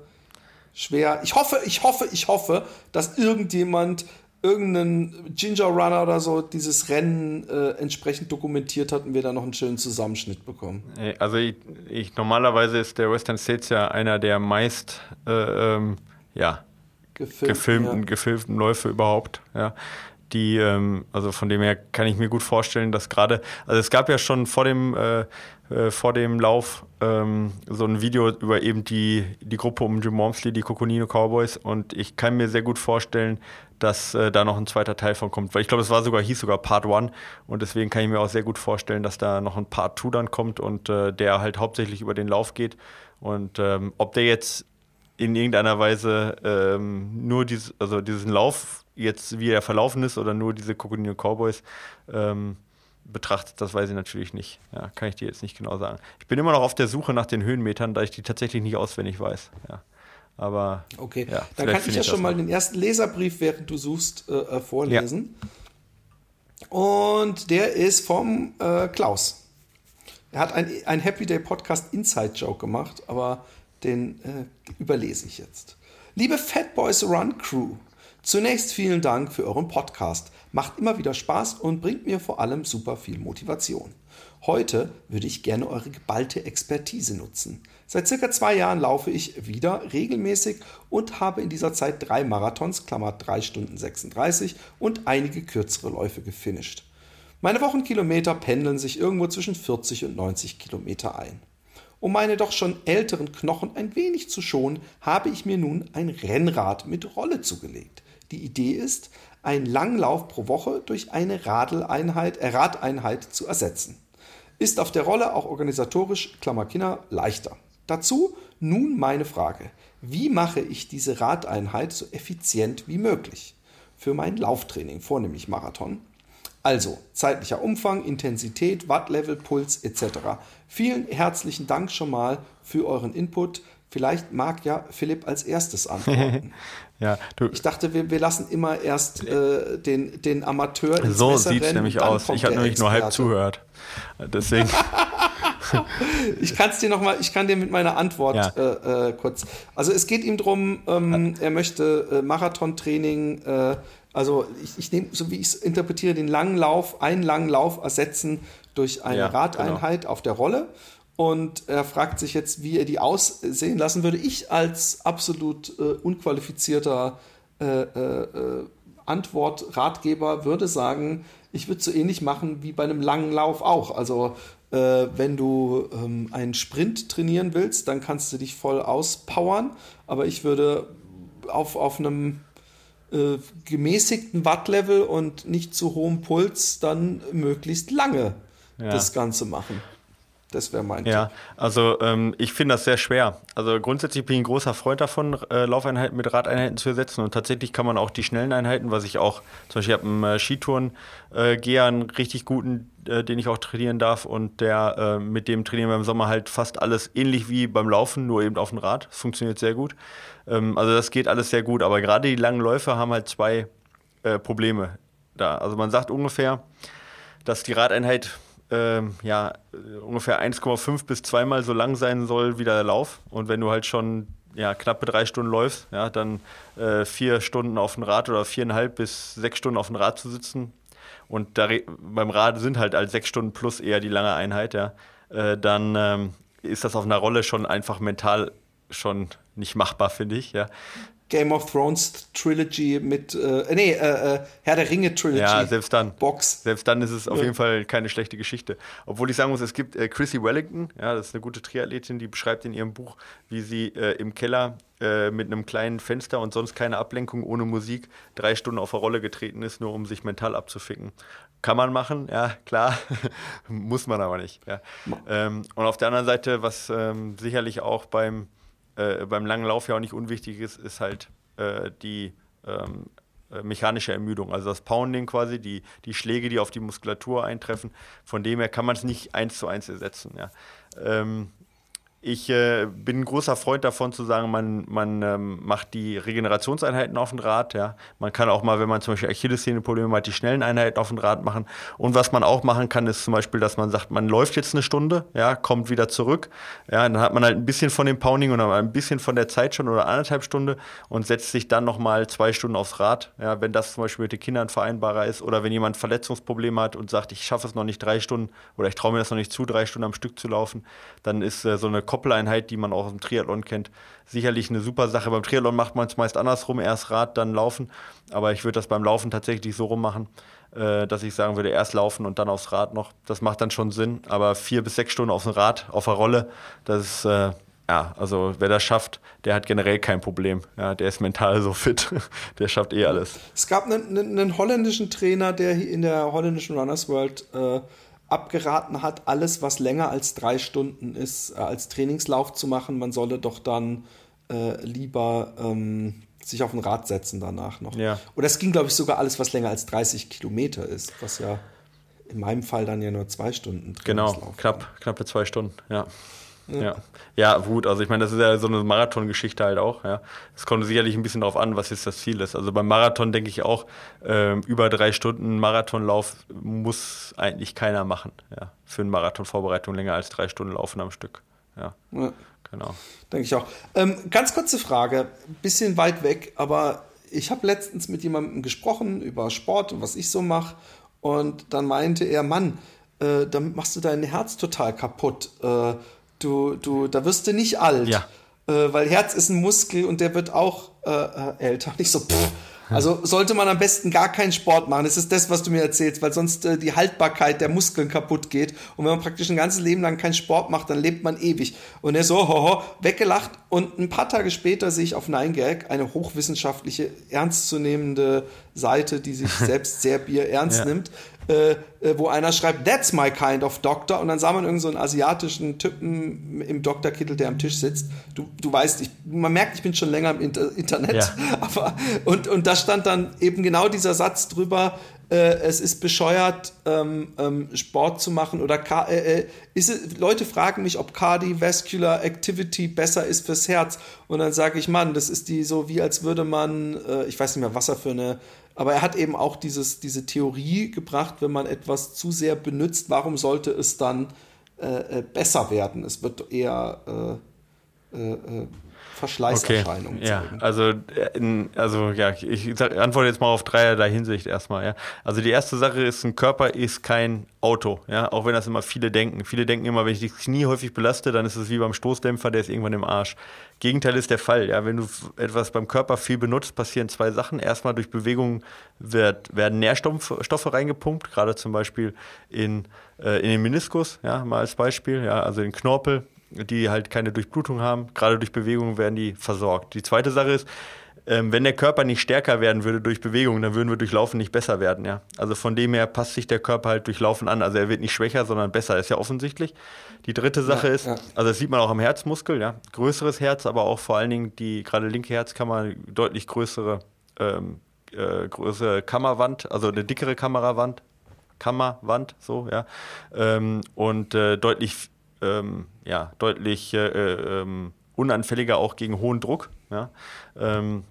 schwer. Ich hoffe, ich hoffe, ich hoffe, dass irgendjemand irgendein Ginger Runner oder so dieses Rennen äh, entsprechend dokumentiert hat und wir da noch einen schönen Zusammenschnitt bekommen. Also ich, ich normalerweise ist der Western States ja einer der meist äh, ähm, ja, Gefilmt, gefilmten, ja. gefilmten Läufe überhaupt. Ja. die, ähm, also von dem her kann ich mir gut vorstellen, dass gerade, also es gab ja schon vor dem, äh, äh, vor dem Lauf ähm, so ein Video über eben die, die Gruppe um Jim Wormsley, die Coconino Cowboys und ich kann mir sehr gut vorstellen, dass äh, da noch ein zweiter Teil von kommt, weil ich glaube, es war sogar, hieß sogar Part 1 und deswegen kann ich mir auch sehr gut vorstellen, dass da noch ein Part 2 dann kommt und äh, der halt hauptsächlich über den Lauf geht und ähm, ob der jetzt in irgendeiner Weise ähm, nur dieses, also diesen Lauf jetzt, wie er verlaufen ist oder nur diese Coconino Cowboys ähm, betrachtet, das weiß ich natürlich nicht. Ja, kann ich dir jetzt nicht genau sagen. Ich bin immer noch auf der Suche nach den Höhenmetern, da ich die tatsächlich nicht auswendig weiß. Ja. Aber okay, ja, dann kann ich ja schon mal den ersten Leserbrief, während du suchst, äh, äh, vorlesen. Ja. Und der ist vom äh, Klaus. Er hat ein, ein Happy Day Podcast Inside Joke gemacht, aber den äh, überlese ich jetzt. Liebe Fat Boys Run Crew, zunächst vielen Dank für euren Podcast. Macht immer wieder Spaß und bringt mir vor allem super viel Motivation. Heute würde ich gerne eure geballte Expertise nutzen. Seit circa zwei Jahren laufe ich wieder regelmäßig und habe in dieser Zeit drei Marathons, Klammer 3 Stunden 36 und einige kürzere Läufe gefinisht. Meine Wochenkilometer pendeln sich irgendwo zwischen 40 und 90 Kilometer ein. Um meine doch schon älteren Knochen ein wenig zu schonen, habe ich mir nun ein Rennrad mit Rolle zugelegt. Die Idee ist, einen Langlauf pro Woche durch eine Radeleinheit, äh, Radeinheit zu ersetzen. Ist auf der Rolle auch organisatorisch, Klammer leichter. Dazu nun meine Frage. Wie mache ich diese Radeinheit so effizient wie möglich? Für mein Lauftraining, vornehmlich Marathon. Also zeitlicher Umfang, Intensität, Wattlevel, Puls etc. Vielen herzlichen Dank schon mal für euren Input. Vielleicht mag ja Philipp als erstes antworten. [LAUGHS] ja, ich dachte, wir, wir lassen immer erst äh, den, den Amateur ins So sieht es nämlich aus. Ich habe nämlich nur halb zugehört. Deswegen. [LAUGHS] [LAUGHS] ich kann es dir noch mal, ich kann dir mit meiner Antwort ja. äh, äh, kurz. Also es geht ihm darum, ähm, er möchte äh, Marathontraining äh, also ich, ich nehme, so wie ich es interpretiere, den langen Lauf, einen langen Lauf ersetzen durch eine ja, Radeinheit genau. auf der Rolle. Und er fragt sich jetzt, wie er die aussehen lassen würde. Ich als absolut äh, unqualifizierter äh, äh, Antwort-Ratgeber würde sagen, ich würde so ähnlich machen wie bei einem langen Lauf auch. Also wenn du ähm, einen Sprint trainieren willst, dann kannst du dich voll auspowern. Aber ich würde auf, auf einem äh, gemäßigten Wattlevel und nicht zu hohem Puls dann möglichst lange ja. das Ganze machen. Das wäre mein Ja, Tipp. also ähm, ich finde das sehr schwer. Also grundsätzlich bin ich ein großer Freund davon, äh, Laufeinheiten mit Radeinheiten zu ersetzen. Und tatsächlich kann man auch die schnellen Einheiten, was ich auch, zum Beispiel habe einen äh, Skitouren-Geher, äh, einen richtig guten, äh, den ich auch trainieren darf. Und der äh, mit dem trainieren wir im Sommer halt fast alles ähnlich wie beim Laufen, nur eben auf dem Rad. Das funktioniert sehr gut. Ähm, also das geht alles sehr gut. Aber gerade die langen Läufe haben halt zwei äh, Probleme da. Also man sagt ungefähr, dass die Radeinheit ähm, ja, ungefähr 1,5 bis zweimal so lang sein soll wie der Lauf. Und wenn du halt schon ja, knappe drei Stunden läufst, ja, dann äh, vier Stunden auf dem Rad oder viereinhalb bis sechs Stunden auf dem Rad zu sitzen. Und da, beim Rad sind halt als sechs Stunden plus eher die lange Einheit, ja. Äh, dann ähm, ist das auf einer Rolle schon einfach mental schon nicht machbar, finde ich, ja. Game of Thrones Trilogy mit, äh, nee, äh, äh, Herr der Ringe Trilogy. Ja, selbst dann. Box. Selbst dann ist es auf ja. jeden Fall keine schlechte Geschichte. Obwohl ich sagen muss, es gibt äh, Chrissy Wellington, ja, das ist eine gute Triathletin, die beschreibt in ihrem Buch, wie sie äh, im Keller äh, mit einem kleinen Fenster und sonst keine Ablenkung ohne Musik drei Stunden auf der Rolle getreten ist, nur um sich mental abzuficken. Kann man machen, ja, klar. [LAUGHS] Muss man aber nicht. Ja. Ähm, und auf der anderen Seite, was ähm, sicherlich auch beim äh, beim langen Lauf ja auch nicht unwichtig ist, ist halt äh, die ähm, äh, mechanische Ermüdung, also das Pounding quasi, die, die Schläge, die auf die Muskulatur eintreffen. Von dem her kann man es nicht eins zu eins ersetzen. Ja. Ähm, ich äh, bin ein großer Freund davon zu sagen, man, man ähm, macht die Regenerationseinheiten auf dem Rad. Ja. Man kann auch mal, wenn man zum Beispiel Achillessehnenprobleme hat, die schnellen Einheiten auf dem Rad machen. Und was man auch machen kann, ist zum Beispiel, dass man sagt, man läuft jetzt eine Stunde, ja, kommt wieder zurück. Ja, dann hat man halt ein bisschen von dem Pounding und ein bisschen von der Zeit schon oder anderthalb Stunden und setzt sich dann nochmal zwei Stunden aufs Rad. Ja, wenn das zum Beispiel mit den Kindern vereinbarbar ist oder wenn jemand Verletzungsprobleme hat und sagt, ich schaffe es noch nicht drei Stunden oder ich traue mir das noch nicht zu, drei Stunden am Stück zu laufen, dann ist äh, so eine Koppeleinheit, die man auch dem Triathlon kennt, sicherlich eine super Sache. Beim Triathlon macht man es meist andersrum, erst Rad, dann Laufen. Aber ich würde das beim Laufen tatsächlich so rummachen, äh, dass ich sagen würde, erst laufen und dann aufs Rad noch. Das macht dann schon Sinn. Aber vier bis sechs Stunden auf dem Rad, auf der Rolle, das ist, äh, ja, also wer das schafft, der hat generell kein Problem. Ja, der ist mental so fit, [LAUGHS] der schafft eh alles. Es gab einen, einen holländischen Trainer, der in der holländischen Runners World äh, abgeraten hat, alles, was länger als drei Stunden ist, äh, als Trainingslauf zu machen. Man solle doch dann äh, lieber ähm, sich auf ein Rad setzen danach noch. Ja. Oder es ging, glaube ich, sogar alles, was länger als 30 Kilometer ist, was ja in meinem Fall dann ja nur zwei Stunden. Genau, knapp, knappe zwei Stunden, ja. Ja. ja, gut, also ich meine, das ist ja so eine Marathongeschichte halt auch. Ja. Es kommt sicherlich ein bisschen darauf an, was jetzt das Ziel ist. Also beim Marathon denke ich auch, äh, über drei Stunden Marathonlauf muss eigentlich keiner machen. Ja. Für eine Marathonvorbereitung länger als drei Stunden laufen am Stück. Ja. ja. Genau. Denke ich auch. Ähm, ganz kurze Frage, bisschen weit weg, aber ich habe letztens mit jemandem gesprochen über Sport und was ich so mache. Und dann meinte er, Mann, äh, damit machst du dein Herz total kaputt. Äh, du, du, da wirst du nicht alt. Ja. Äh, weil Herz ist ein Muskel und der wird auch äh, äh älter. Nicht so, pff, also sollte man am besten gar keinen Sport machen. Das ist das, was du mir erzählst, weil sonst äh, die Haltbarkeit der Muskeln kaputt geht. Und wenn man praktisch ein ganzes Leben lang keinen Sport macht, dann lebt man ewig. Und er so, hoho, weggelacht. Und ein paar Tage später sehe ich auf 9gag eine hochwissenschaftliche, ernstzunehmende Seite, die sich [LAUGHS] selbst sehr bier ernst ja. nimmt, äh, äh, wo einer schreibt, that's my kind of doctor. Und dann sah man irgendeinen so asiatischen Typen im Doktorkittel, der am Tisch sitzt. Du, du weißt, ich, man merkt, ich bin schon länger im Inter Internet. Ja. [LAUGHS] Aber, und, und da stand dann eben genau dieser Satz drüber, äh, es ist bescheuert, ähm, ähm, Sport zu machen oder äh, äh, ist es, Leute fragen mich, ob Cardiovascular Activity besser ist fürs Herz. Und dann sage ich, Mann, das ist die so wie als würde man, äh, ich weiß nicht mehr, was er für eine aber er hat eben auch dieses, diese Theorie gebracht, wenn man etwas zu sehr benutzt, warum sollte es dann äh, äh besser werden? Es wird eher äh, äh, äh Verschleißerscheinungen okay. ja, Also, in, also ja, ich antworte jetzt mal auf dreierlei Hinsicht erstmal. Ja. Also die erste Sache ist, ein Körper ist kein Auto, ja, auch wenn das immer viele denken. Viele denken immer, wenn ich das Knie häufig belaste, dann ist es wie beim Stoßdämpfer, der ist irgendwann im Arsch. Gegenteil ist der Fall. Ja, wenn du etwas beim Körper viel benutzt, passieren zwei Sachen. Erstmal durch Bewegung wird, werden Nährstoffe reingepumpt, gerade zum Beispiel in, äh, in den Meniskus, ja, mal als Beispiel, ja, also den Knorpel die halt keine Durchblutung haben. Gerade durch Bewegung werden die versorgt. Die zweite Sache ist, ähm, wenn der Körper nicht stärker werden würde durch Bewegung, dann würden wir durch Laufen nicht besser werden. Ja? Also von dem her passt sich der Körper halt durch Laufen an. Also er wird nicht schwächer, sondern besser, ist ja offensichtlich. Die dritte Sache ja, ist, ja. also das sieht man auch am Herzmuskel, ja, größeres Herz, aber auch vor allen Dingen die gerade linke Herzkammer deutlich größere, ähm, äh, größere Kammerwand, also eine dickere Kamerawand, Kammerwand, so ja, ähm, und äh, deutlich ähm, ja, deutlich äh, ähm, unanfälliger auch gegen hohen Druck. Ja? Ähm,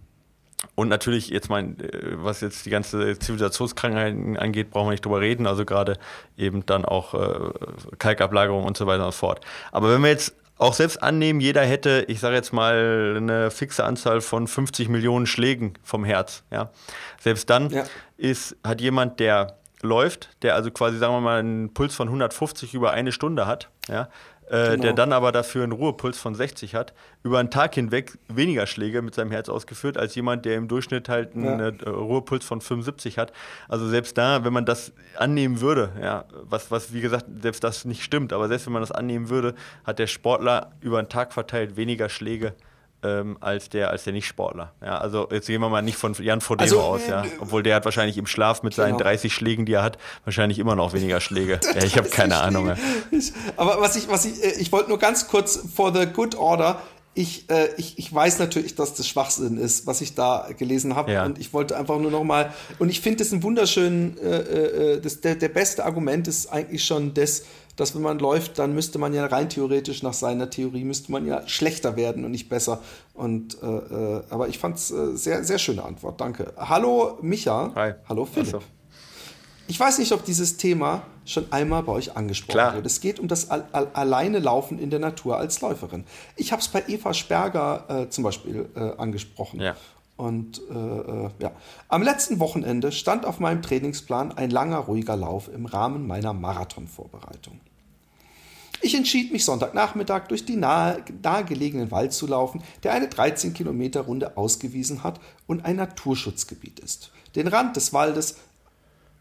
und natürlich, jetzt mein, äh, was jetzt die ganze Zivilisationskrankheiten angeht, brauchen wir nicht drüber reden. Also gerade eben dann auch äh, Kalkablagerung und so weiter und so fort. Aber wenn wir jetzt auch selbst annehmen, jeder hätte, ich sage jetzt mal, eine fixe Anzahl von 50 Millionen Schlägen vom Herz. Ja? Selbst dann ja. ist, hat jemand, der läuft, der also quasi, sagen wir mal, einen Puls von 150 über eine Stunde hat, ja, äh, genau. der dann aber dafür einen Ruhepuls von 60 hat, über einen Tag hinweg weniger Schläge mit seinem Herz ausgeführt, als jemand, der im Durchschnitt halt einen ja. Äh, Ruhepuls von 75 hat. Also selbst da, wenn man das annehmen würde, ja, was, was wie gesagt, selbst das nicht stimmt, aber selbst wenn man das annehmen würde, hat der Sportler über einen Tag verteilt weniger Schläge ähm, als der, als der Nicht-Sportler. Ja, also jetzt gehen wir mal nicht von Jan Frodeno also, aus, ja. Äh, Obwohl der hat wahrscheinlich im Schlaf mit genau. seinen 30 Schlägen, die er hat, wahrscheinlich immer noch weniger Schläge. [LAUGHS] ja, ich habe keine Ahnung. Ja. Aber was ich, was ich, äh, ich wollte nur ganz kurz for the good order, ich, äh, ich, ich weiß natürlich, dass das Schwachsinn ist, was ich da gelesen habe. Ja. Und ich wollte einfach nur noch mal, und ich finde das ein wunderschön, äh, äh, das, der, der beste Argument ist eigentlich schon das, dass wenn man läuft, dann müsste man ja rein theoretisch nach seiner Theorie, müsste man ja schlechter werden und nicht besser. Und, äh, äh aber ich fand es äh, sehr, sehr schöne Antwort, danke. Hallo Micha. Hi. Hallo Philipp. Also. Ich weiß nicht, ob dieses Thema schon einmal bei euch angesprochen Klar. wurde. Es geht um das Al Al alleine Laufen in der Natur als Läuferin. Ich habe es bei Eva Sperger äh, zum Beispiel äh, angesprochen. Ja. Und äh, äh, ja, am letzten Wochenende stand auf meinem Trainingsplan ein langer, ruhiger Lauf im Rahmen meiner Marathonvorbereitung. Ich entschied mich Sonntagnachmittag durch die nahe, nahegelegenen Wald zu laufen, der eine 13 Kilometer Runde ausgewiesen hat und ein Naturschutzgebiet ist. Den Rand des Waldes,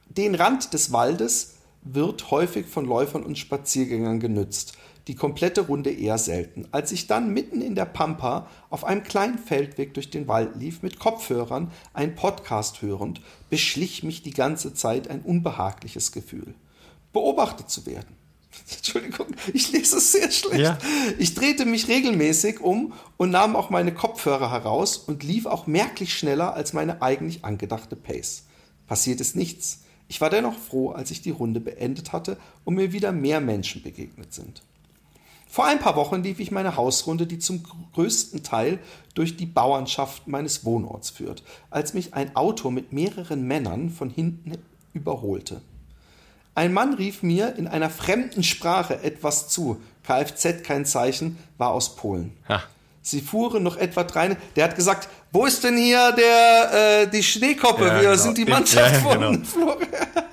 den Rand des Waldes wird häufig von Läufern und Spaziergängern genützt die komplette Runde eher selten. Als ich dann mitten in der Pampa auf einem kleinen Feldweg durch den Wald lief, mit Kopfhörern, einen Podcast hörend, beschlich mich die ganze Zeit ein unbehagliches Gefühl. Beobachtet zu werden. [LAUGHS] Entschuldigung, ich lese es sehr schlecht. Ja. Ich drehte mich regelmäßig um und nahm auch meine Kopfhörer heraus und lief auch merklich schneller als meine eigentlich angedachte Pace. Passiert ist nichts. Ich war dennoch froh, als ich die Runde beendet hatte und mir wieder mehr Menschen begegnet sind. Vor ein paar Wochen lief ich meine Hausrunde, die zum größten Teil durch die Bauernschaft meines Wohnorts führt, als mich ein Auto mit mehreren Männern von hinten überholte. Ein Mann rief mir in einer fremden Sprache etwas zu. Kfz kein Zeichen, war aus Polen. Ha. Sie fuhren noch etwa drei. Der hat gesagt, wo ist denn hier der, äh, die Schneekoppe? Ja, Wir genau. sind die Mannschaft ja, von genau. [LAUGHS]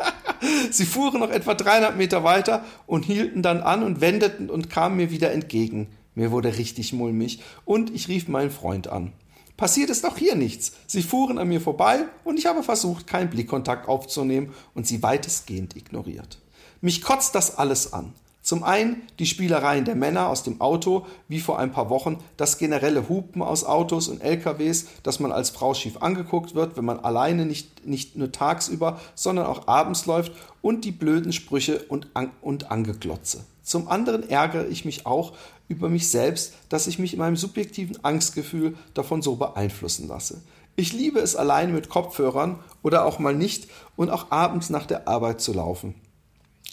[LAUGHS] Sie fuhren noch etwa 300 Meter weiter und hielten dann an und wendeten und kamen mir wieder entgegen. Mir wurde richtig mulmig und ich rief meinen Freund an. Passiert ist auch hier nichts. Sie fuhren an mir vorbei und ich habe versucht, keinen Blickkontakt aufzunehmen und sie weitestgehend ignoriert. Mich kotzt das alles an. Zum einen die Spielereien der Männer aus dem Auto, wie vor ein paar Wochen, das generelle Hupen aus Autos und LKWs, dass man als Frau schief angeguckt wird, wenn man alleine nicht, nicht nur tagsüber, sondern auch abends läuft und die blöden Sprüche und, und Angeglotze. Zum anderen ärgere ich mich auch über mich selbst, dass ich mich in meinem subjektiven Angstgefühl davon so beeinflussen lasse. Ich liebe es alleine mit Kopfhörern oder auch mal nicht und auch abends nach der Arbeit zu laufen.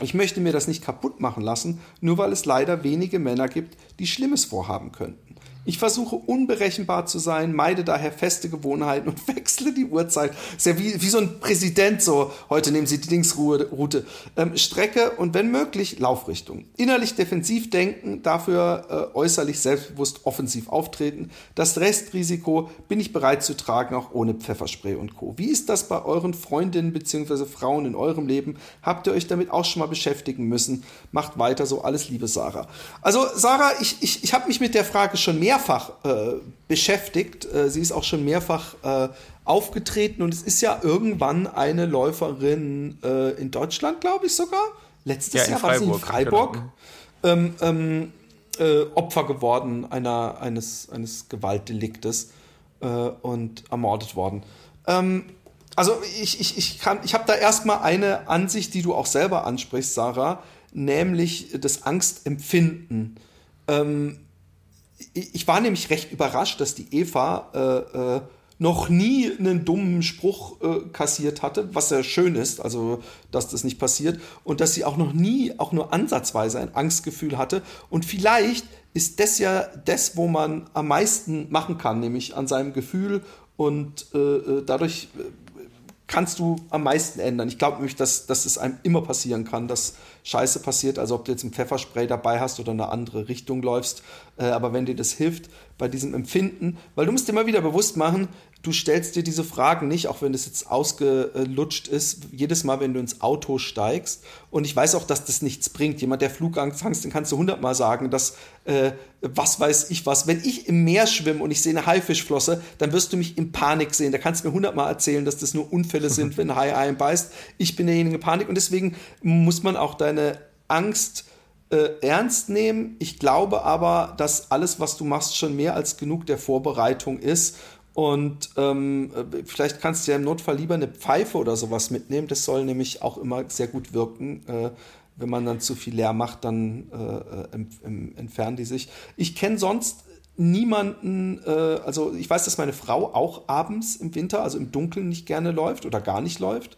Ich möchte mir das nicht kaputt machen lassen, nur weil es leider wenige Männer gibt, die Schlimmes vorhaben könnten. Ich versuche unberechenbar zu sein, meide daher feste Gewohnheiten und [LAUGHS] wechsle die Uhrzeit. Ist ja wie, wie so ein Präsident, so heute nehmen Sie die Linksroute. Ähm, Strecke und wenn möglich Laufrichtung. Innerlich defensiv denken, dafür äh, äußerlich selbstbewusst offensiv auftreten. Das Restrisiko bin ich bereit zu tragen, auch ohne Pfefferspray und Co. Wie ist das bei euren Freundinnen bzw. Frauen in eurem Leben? Habt ihr euch damit auch schon mal beschäftigen müssen? Macht weiter so. Alles Liebe, Sarah. Also, Sarah, ich, ich, ich habe mich mit der Frage schon mehr mehrfach äh, beschäftigt. Äh, sie ist auch schon mehrfach äh, aufgetreten und es ist ja irgendwann eine Läuferin äh, in Deutschland, glaube ich sogar. Letztes ja, Jahr war sie in Freiburg. Genau. Ähm, ähm, äh, Opfer geworden einer, eines, eines Gewaltdeliktes äh, und ermordet worden. Ähm, also ich, ich, ich, ich habe da erstmal eine Ansicht, die du auch selber ansprichst, Sarah, nämlich das Angstempfinden. Ähm, ich war nämlich recht überrascht, dass die Eva äh, äh, noch nie einen dummen Spruch äh, kassiert hatte, was ja schön ist, also dass das nicht passiert, und dass sie auch noch nie, auch nur ansatzweise ein Angstgefühl hatte. Und vielleicht ist das ja das, wo man am meisten machen kann, nämlich an seinem Gefühl und äh, äh dadurch äh, kannst du am meisten ändern. Ich glaube nämlich, dass, dass es einem immer passieren kann, dass Scheiße passiert, also ob du jetzt ein Pfefferspray dabei hast oder eine andere Richtung läufst. Äh, aber wenn dir das hilft bei diesem Empfinden, weil du musst dir immer wieder bewusst machen, du stellst dir diese Fragen nicht, auch wenn das jetzt ausgelutscht ist, jedes Mal, wenn du ins Auto steigst. Und ich weiß auch, dass das nichts bringt. Jemand, der Flugangst hat, den kannst du hundertmal sagen, dass, äh, was weiß ich was, wenn ich im Meer schwimme und ich sehe eine Haifischflosse, dann wirst du mich in Panik sehen. Da kannst du mir hundertmal erzählen, dass das nur Unfälle sind, [LAUGHS] wenn ein Hai einbeißt. Ich bin derjenige in Panik und deswegen muss man auch deine Angst äh, ernst nehmen. Ich glaube aber, dass alles, was du machst, schon mehr als genug der Vorbereitung ist und ähm, vielleicht kannst du ja im Notfall lieber eine Pfeife oder sowas mitnehmen. Das soll nämlich auch immer sehr gut wirken. Äh, wenn man dann zu viel leer macht, dann äh, em, em, entfernen die sich. Ich kenne sonst niemanden, äh, also ich weiß, dass meine Frau auch abends im Winter, also im Dunkeln nicht gerne läuft oder gar nicht läuft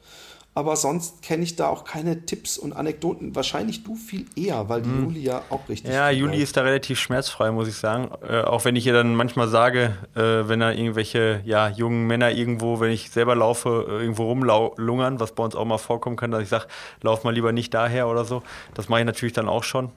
aber sonst kenne ich da auch keine Tipps und Anekdoten. Wahrscheinlich du viel eher, weil die hm. Juli ja auch richtig. Ja, Juli ist da relativ schmerzfrei, muss ich sagen. Äh, auch wenn ich ihr dann manchmal sage, äh, wenn da irgendwelche ja, jungen Männer irgendwo, wenn ich selber laufe, äh, irgendwo rumlungern, was bei uns auch mal vorkommen kann, dass ich sage, lauf mal lieber nicht daher oder so. Das mache ich natürlich dann auch schon.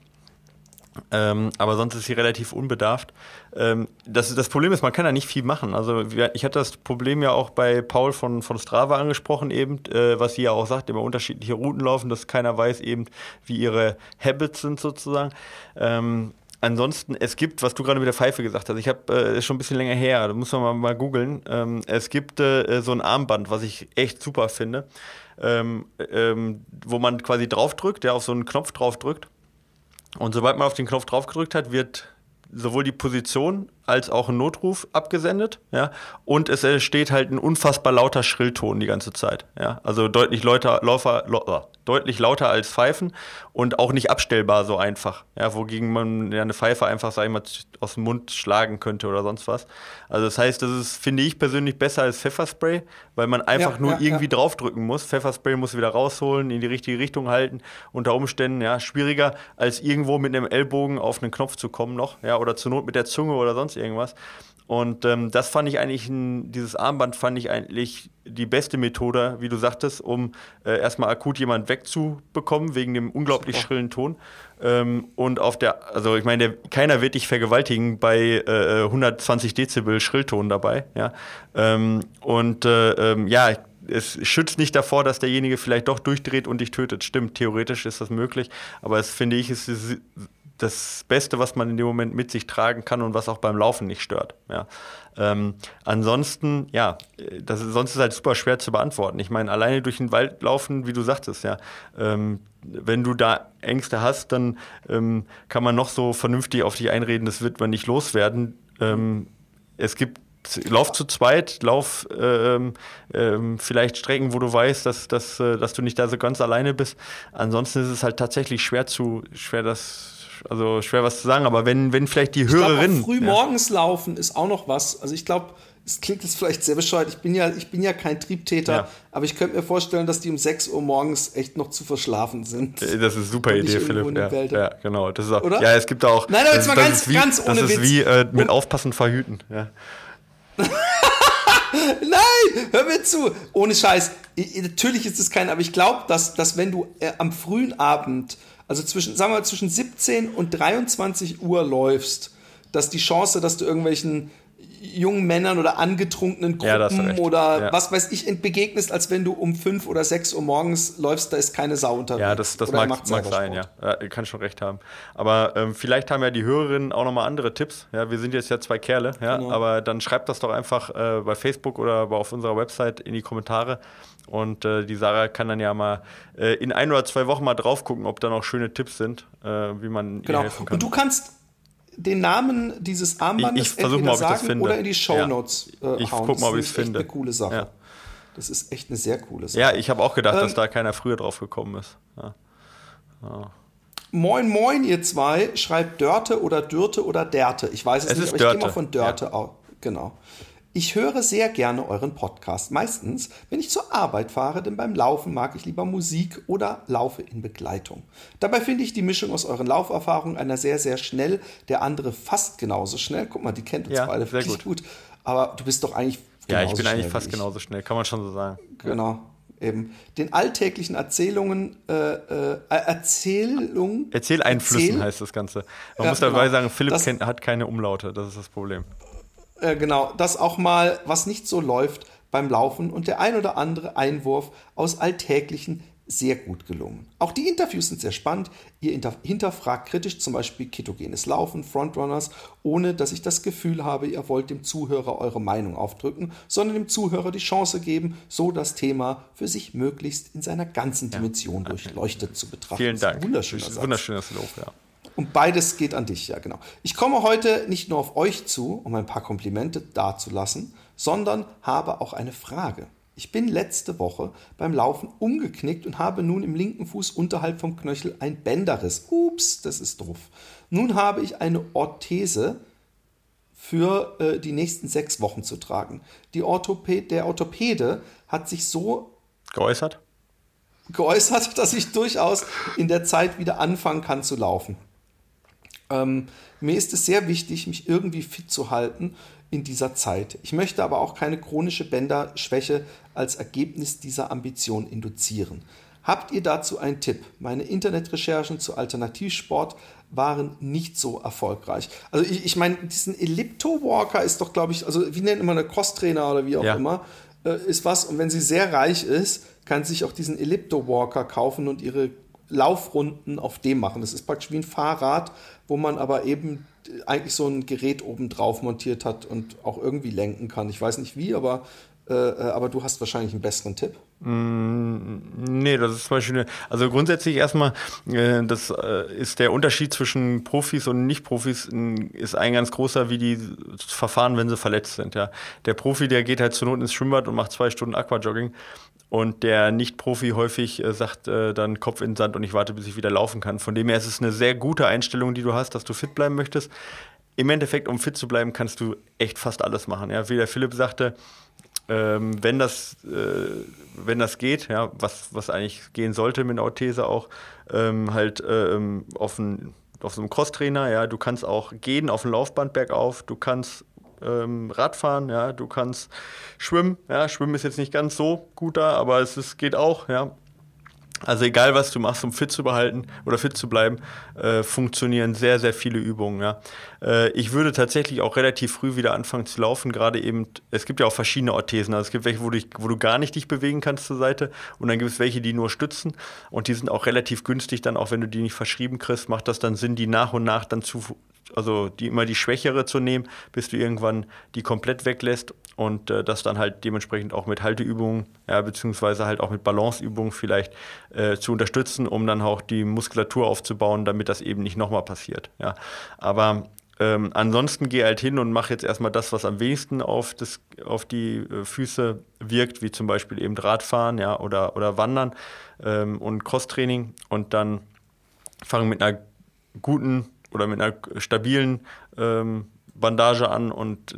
Ähm, aber sonst ist sie relativ unbedarft. Ähm, das, das Problem ist, man kann da nicht viel machen. Also ich hatte das Problem ja auch bei Paul von, von Strava angesprochen, eben, äh, was sie ja auch sagt, immer unterschiedliche Routen laufen, dass keiner weiß eben, wie ihre Habits sind sozusagen. Ähm, ansonsten, es gibt, was du gerade mit der Pfeife gesagt hast, ich habe, äh, schon ein bisschen länger her, da muss man mal, mal googeln. Ähm, es gibt äh, so ein Armband, was ich echt super finde, ähm, ähm, wo man quasi draufdrückt, der auf so einen Knopf draufdrückt. Und sobald man auf den Knopf draufgedrückt hat, wird sowohl die Position als auch ein Notruf abgesendet, ja, und es entsteht halt ein unfassbar lauter Schrillton die ganze Zeit, ja, also deutlich lauter, laufer, äh, deutlich lauter als Pfeifen und auch nicht abstellbar so einfach, ja, wogegen man ja eine Pfeife einfach, sag ich mal, aus dem Mund schlagen könnte oder sonst was. Also das heißt, das ist, finde ich persönlich besser als Pfefferspray, weil man einfach ja, nur ja, irgendwie ja. draufdrücken muss. Pfefferspray muss wieder rausholen, in die richtige Richtung halten, unter Umständen, ja, schwieriger als irgendwo mit einem Ellbogen auf einen Knopf zu kommen noch, ja, oder zur Not mit der Zunge oder sonst irgendwas. Und ähm, das fand ich eigentlich, ein, dieses Armband fand ich eigentlich die beste Methode, wie du sagtest, um äh, erstmal akut jemanden wegzubekommen, wegen dem unglaublich Super. schrillen Ton. Ähm, und auf der, also ich meine, keiner wird dich vergewaltigen bei äh, 120 Dezibel Schrillton dabei. Ja? Ähm, und äh, ähm, ja, es schützt nicht davor, dass derjenige vielleicht doch durchdreht und dich tötet. Stimmt, theoretisch ist das möglich, aber es finde ich, ist das Beste, was man in dem Moment mit sich tragen kann und was auch beim Laufen nicht stört. Ja. Ähm, ansonsten, ja, das ist, sonst ist halt super schwer zu beantworten. Ich meine, alleine durch den Wald laufen, wie du sagtest, ja, ähm, wenn du da Ängste hast, dann ähm, kann man noch so vernünftig auf dich einreden, das wird man nicht loswerden. Ähm, es gibt Lauf zu zweit, lauf ähm, ähm, vielleicht Strecken, wo du weißt, dass, dass, äh, dass du nicht da so ganz alleine bist. Ansonsten ist es halt tatsächlich schwer zu, schwer das also schwer was zu sagen, aber wenn, wenn vielleicht die Hörerinnen. Früh morgens ja. laufen ist auch noch was. Also ich glaube, es klingt jetzt vielleicht sehr bescheuert. Ich bin ja, ich bin ja kein Triebtäter, ja. aber ich könnte mir vorstellen, dass die um 6 Uhr morgens echt noch zu verschlafen sind. Äh, das ist eine super Idee, Philipp. Ja, ja, genau. Das ist auch, Oder? Ja, es gibt auch. Nein, aber jetzt mal ganz, wie, ganz ohne Das ist Witz. wie äh, mit Aufpassen verhüten. Ja. [LAUGHS] Nein, hör mir zu. Ohne Scheiß. Natürlich ist es kein, aber ich glaube, dass, dass wenn du äh, am frühen Abend also zwischen, sagen wir mal, zwischen 17 und 23 Uhr läufst, dass die Chance, dass du irgendwelchen jungen Männern oder angetrunkenen Gruppen ja, oder ja. was weiß ich begegnest, als wenn du um 5 oder 6 Uhr morgens läufst, da ist keine Sau unterwegs. Ja, das, das mag, mag sein, ja. ja. Kann schon recht haben. Aber ähm, vielleicht haben ja die Hörerinnen auch nochmal andere Tipps. Ja, wir sind jetzt ja zwei Kerle, ja, genau. aber dann schreibt das doch einfach äh, bei Facebook oder auf unserer Website in die Kommentare. Und äh, die Sarah kann dann ja mal äh, in ein oder zwei Wochen mal drauf gucken, ob da noch schöne Tipps sind, äh, wie man genau. helfen kann. Und du kannst den Namen dieses Armbandes ich, ich entweder mal, sagen oder in die Shownotes ja. äh, Ich guck mal, ob ich es finde. Das ist eine coole Sache. Ja. Das ist echt eine sehr coole Sache. Ja, ich habe auch gedacht, ähm, dass da keiner früher drauf gekommen ist. Ja. Moin, moin, ihr zwei. Schreibt Dörte oder Dürte oder Därte. Ich weiß es, es nicht, aber Dörte. ich gehe mal von Dörte ja. aus. Genau. Ich höre sehr gerne euren Podcast. Meistens, wenn ich zur Arbeit fahre, denn beim Laufen mag ich lieber Musik oder laufe in Begleitung. Dabei finde ich die Mischung aus euren Lauferfahrungen, einer sehr, sehr schnell, der andere fast genauso schnell. Guck mal, die kennt uns ja, beide wirklich gut. gut. Aber du bist doch eigentlich Ja, ich bin eigentlich fast genauso schnell, kann man schon so sagen. Genau. Eben. Den alltäglichen Erzählungen, äh, äh, Erzählung. Erzähleinflüssen Erzähl heißt das Ganze. Man ja, muss dabei genau. sagen, Philipp das, kennt, hat keine Umlaute, das ist das Problem. Äh, genau, das auch mal, was nicht so läuft beim Laufen und der ein oder andere Einwurf aus Alltäglichen sehr gut gelungen. Auch die Interviews sind sehr spannend. Ihr hinterfragt kritisch zum Beispiel ketogenes Laufen, Frontrunners, ohne dass ich das Gefühl habe, ihr wollt dem Zuhörer eure Meinung aufdrücken, sondern dem Zuhörer die Chance geben, so das Thema für sich möglichst in seiner ganzen Dimension ja. durchleuchtet zu betrachten. Vielen Dank. Wunderschöner Wunderschönes Lob, ja. Und beides geht an dich, ja, genau. Ich komme heute nicht nur auf euch zu, um ein paar Komplimente dazulassen, sondern habe auch eine Frage. Ich bin letzte Woche beim Laufen umgeknickt und habe nun im linken Fuß unterhalb vom Knöchel ein Bänderriss. Ups, das ist doof. Nun habe ich eine Orthese für äh, die nächsten sechs Wochen zu tragen. Die Orthopä der Orthopäde hat sich so geäußert? geäußert, dass ich durchaus in der Zeit wieder anfangen kann zu laufen. Ähm, mir ist es sehr wichtig, mich irgendwie fit zu halten in dieser Zeit. Ich möchte aber auch keine chronische Bänderschwäche als Ergebnis dieser Ambition induzieren. Habt ihr dazu einen Tipp? Meine Internetrecherchen zu Alternativsport waren nicht so erfolgreich. Also ich, ich meine, diesen Ellipto Walker ist doch, glaube ich, also wie nennt man eine Crosstrainer oder wie auch ja. immer, äh, ist was. Und wenn sie sehr reich ist, kann sie sich auch diesen Ellipto Walker kaufen und ihre Laufrunden auf dem machen. Das ist praktisch wie ein Fahrrad, wo man aber eben eigentlich so ein Gerät oben drauf montiert hat und auch irgendwie lenken kann. Ich weiß nicht wie, aber äh, äh, aber du hast wahrscheinlich einen besseren Tipp. Mm, nee, das ist zum Beispiel, also grundsätzlich erstmal, äh, das äh, ist der Unterschied zwischen Profis und Nicht-Profis, ist ein ganz großer, wie die verfahren, wenn sie verletzt sind. Ja. Der Profi, der geht halt zur Not ins Schwimmbad und macht zwei Stunden Aquajogging. Und der Nicht-Profi häufig äh, sagt dann Kopf in den Sand und ich warte, bis ich wieder laufen kann. Von dem her ist es eine sehr gute Einstellung, die du hast, dass du fit bleiben möchtest. Im Endeffekt, um fit zu bleiben, kannst du echt fast alles machen. Ja. Wie der Philipp sagte, ähm, wenn, das, äh, wenn das geht, ja, was, was eigentlich gehen sollte mit einer Orthese auch, ähm, halt ähm, auf, ein, auf so einem Crosstrainer, ja, du kannst auch gehen auf dem Laufband bergauf, du kannst ähm, Radfahren, ja, du kannst schwimmen, ja, schwimmen ist jetzt nicht ganz so gut da, aber es ist, geht auch, ja, also egal, was du machst, um fit zu behalten oder fit zu bleiben, äh, funktionieren sehr, sehr viele Übungen. Ja. Äh, ich würde tatsächlich auch relativ früh wieder anfangen zu laufen. Gerade eben, es gibt ja auch verschiedene Orthesen. Also es gibt welche, wo du, wo du gar nicht dich bewegen kannst zur Seite und dann gibt es welche, die nur stützen und die sind auch relativ günstig. Dann auch wenn du die nicht verschrieben kriegst, macht das dann Sinn, die nach und nach dann zu, also die immer die schwächere zu nehmen, bis du irgendwann die komplett weglässt und äh, das dann halt dementsprechend auch mit Halteübungen, ja, beziehungsweise halt auch mit Balanceübungen vielleicht äh, zu unterstützen, um dann auch die Muskulatur aufzubauen, damit das eben nicht nochmal passiert. Ja. Aber ähm, ansonsten geh halt hin und mach jetzt erstmal das, was am wenigsten auf, das, auf die äh, Füße wirkt, wie zum Beispiel eben Radfahren ja, oder, oder Wandern ähm, und Crosstraining und dann fangen mit einer guten oder mit einer stabilen ähm, Bandage an und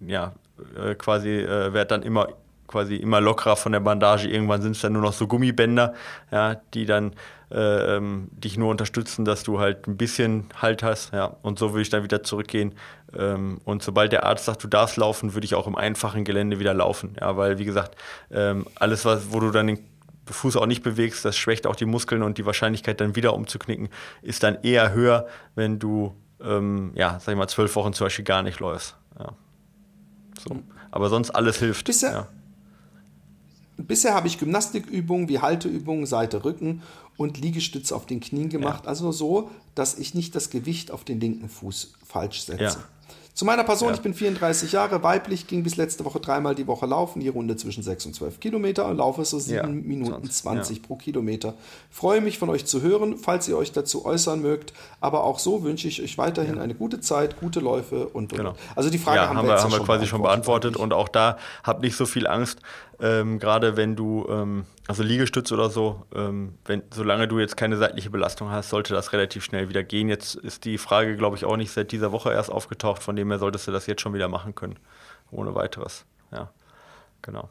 ja, äh, quasi äh, werd dann immer quasi immer lockerer von der Bandage. Irgendwann sind es dann nur noch so Gummibänder, ja, die dann äh, ähm, dich nur unterstützen, dass du halt ein bisschen Halt hast. Ja. Und so würde ich dann wieder zurückgehen. Ähm, und sobald der Arzt sagt, du darfst laufen, würde ich auch im einfachen Gelände wieder laufen. Ja, weil, wie gesagt, ähm, alles, was, wo du dann den Fuß auch nicht bewegst, das schwächt auch die Muskeln und die Wahrscheinlichkeit dann wieder umzuknicken, ist dann eher höher, wenn du, ähm, ja, sag ich mal, zwölf Wochen zum Beispiel gar nicht läufst. So. Aber sonst alles hilft. Bisher, ja. bisher habe ich Gymnastikübungen wie Halteübungen, Seite, Rücken und Liegestütze auf den Knien gemacht. Ja. Also so, dass ich nicht das Gewicht auf den linken Fuß falsch setze. Ja. Zu meiner Person, ja. ich bin 34 Jahre, weiblich, ging bis letzte Woche dreimal die Woche laufen, die Runde zwischen 6 und 12 Kilometer und laufe so 7 ja, Minuten 20, 20 ja. pro Kilometer. Freue mich von euch zu hören, falls ihr euch dazu äußern mögt, aber auch so wünsche ich euch weiterhin eine gute Zeit, gute Läufe und, und. Genau. Also die Frage haben, haben, wir, haben wir quasi schon beantwortet und auch da habt nicht so viel Angst, ähm, Gerade wenn du, ähm, also Liegestütz oder so, ähm, wenn, solange du jetzt keine seitliche Belastung hast, sollte das relativ schnell wieder gehen. Jetzt ist die Frage, glaube ich, auch nicht seit dieser Woche erst aufgetaucht, von dem her solltest du das jetzt schon wieder machen können. Ohne weiteres. Ja, genau.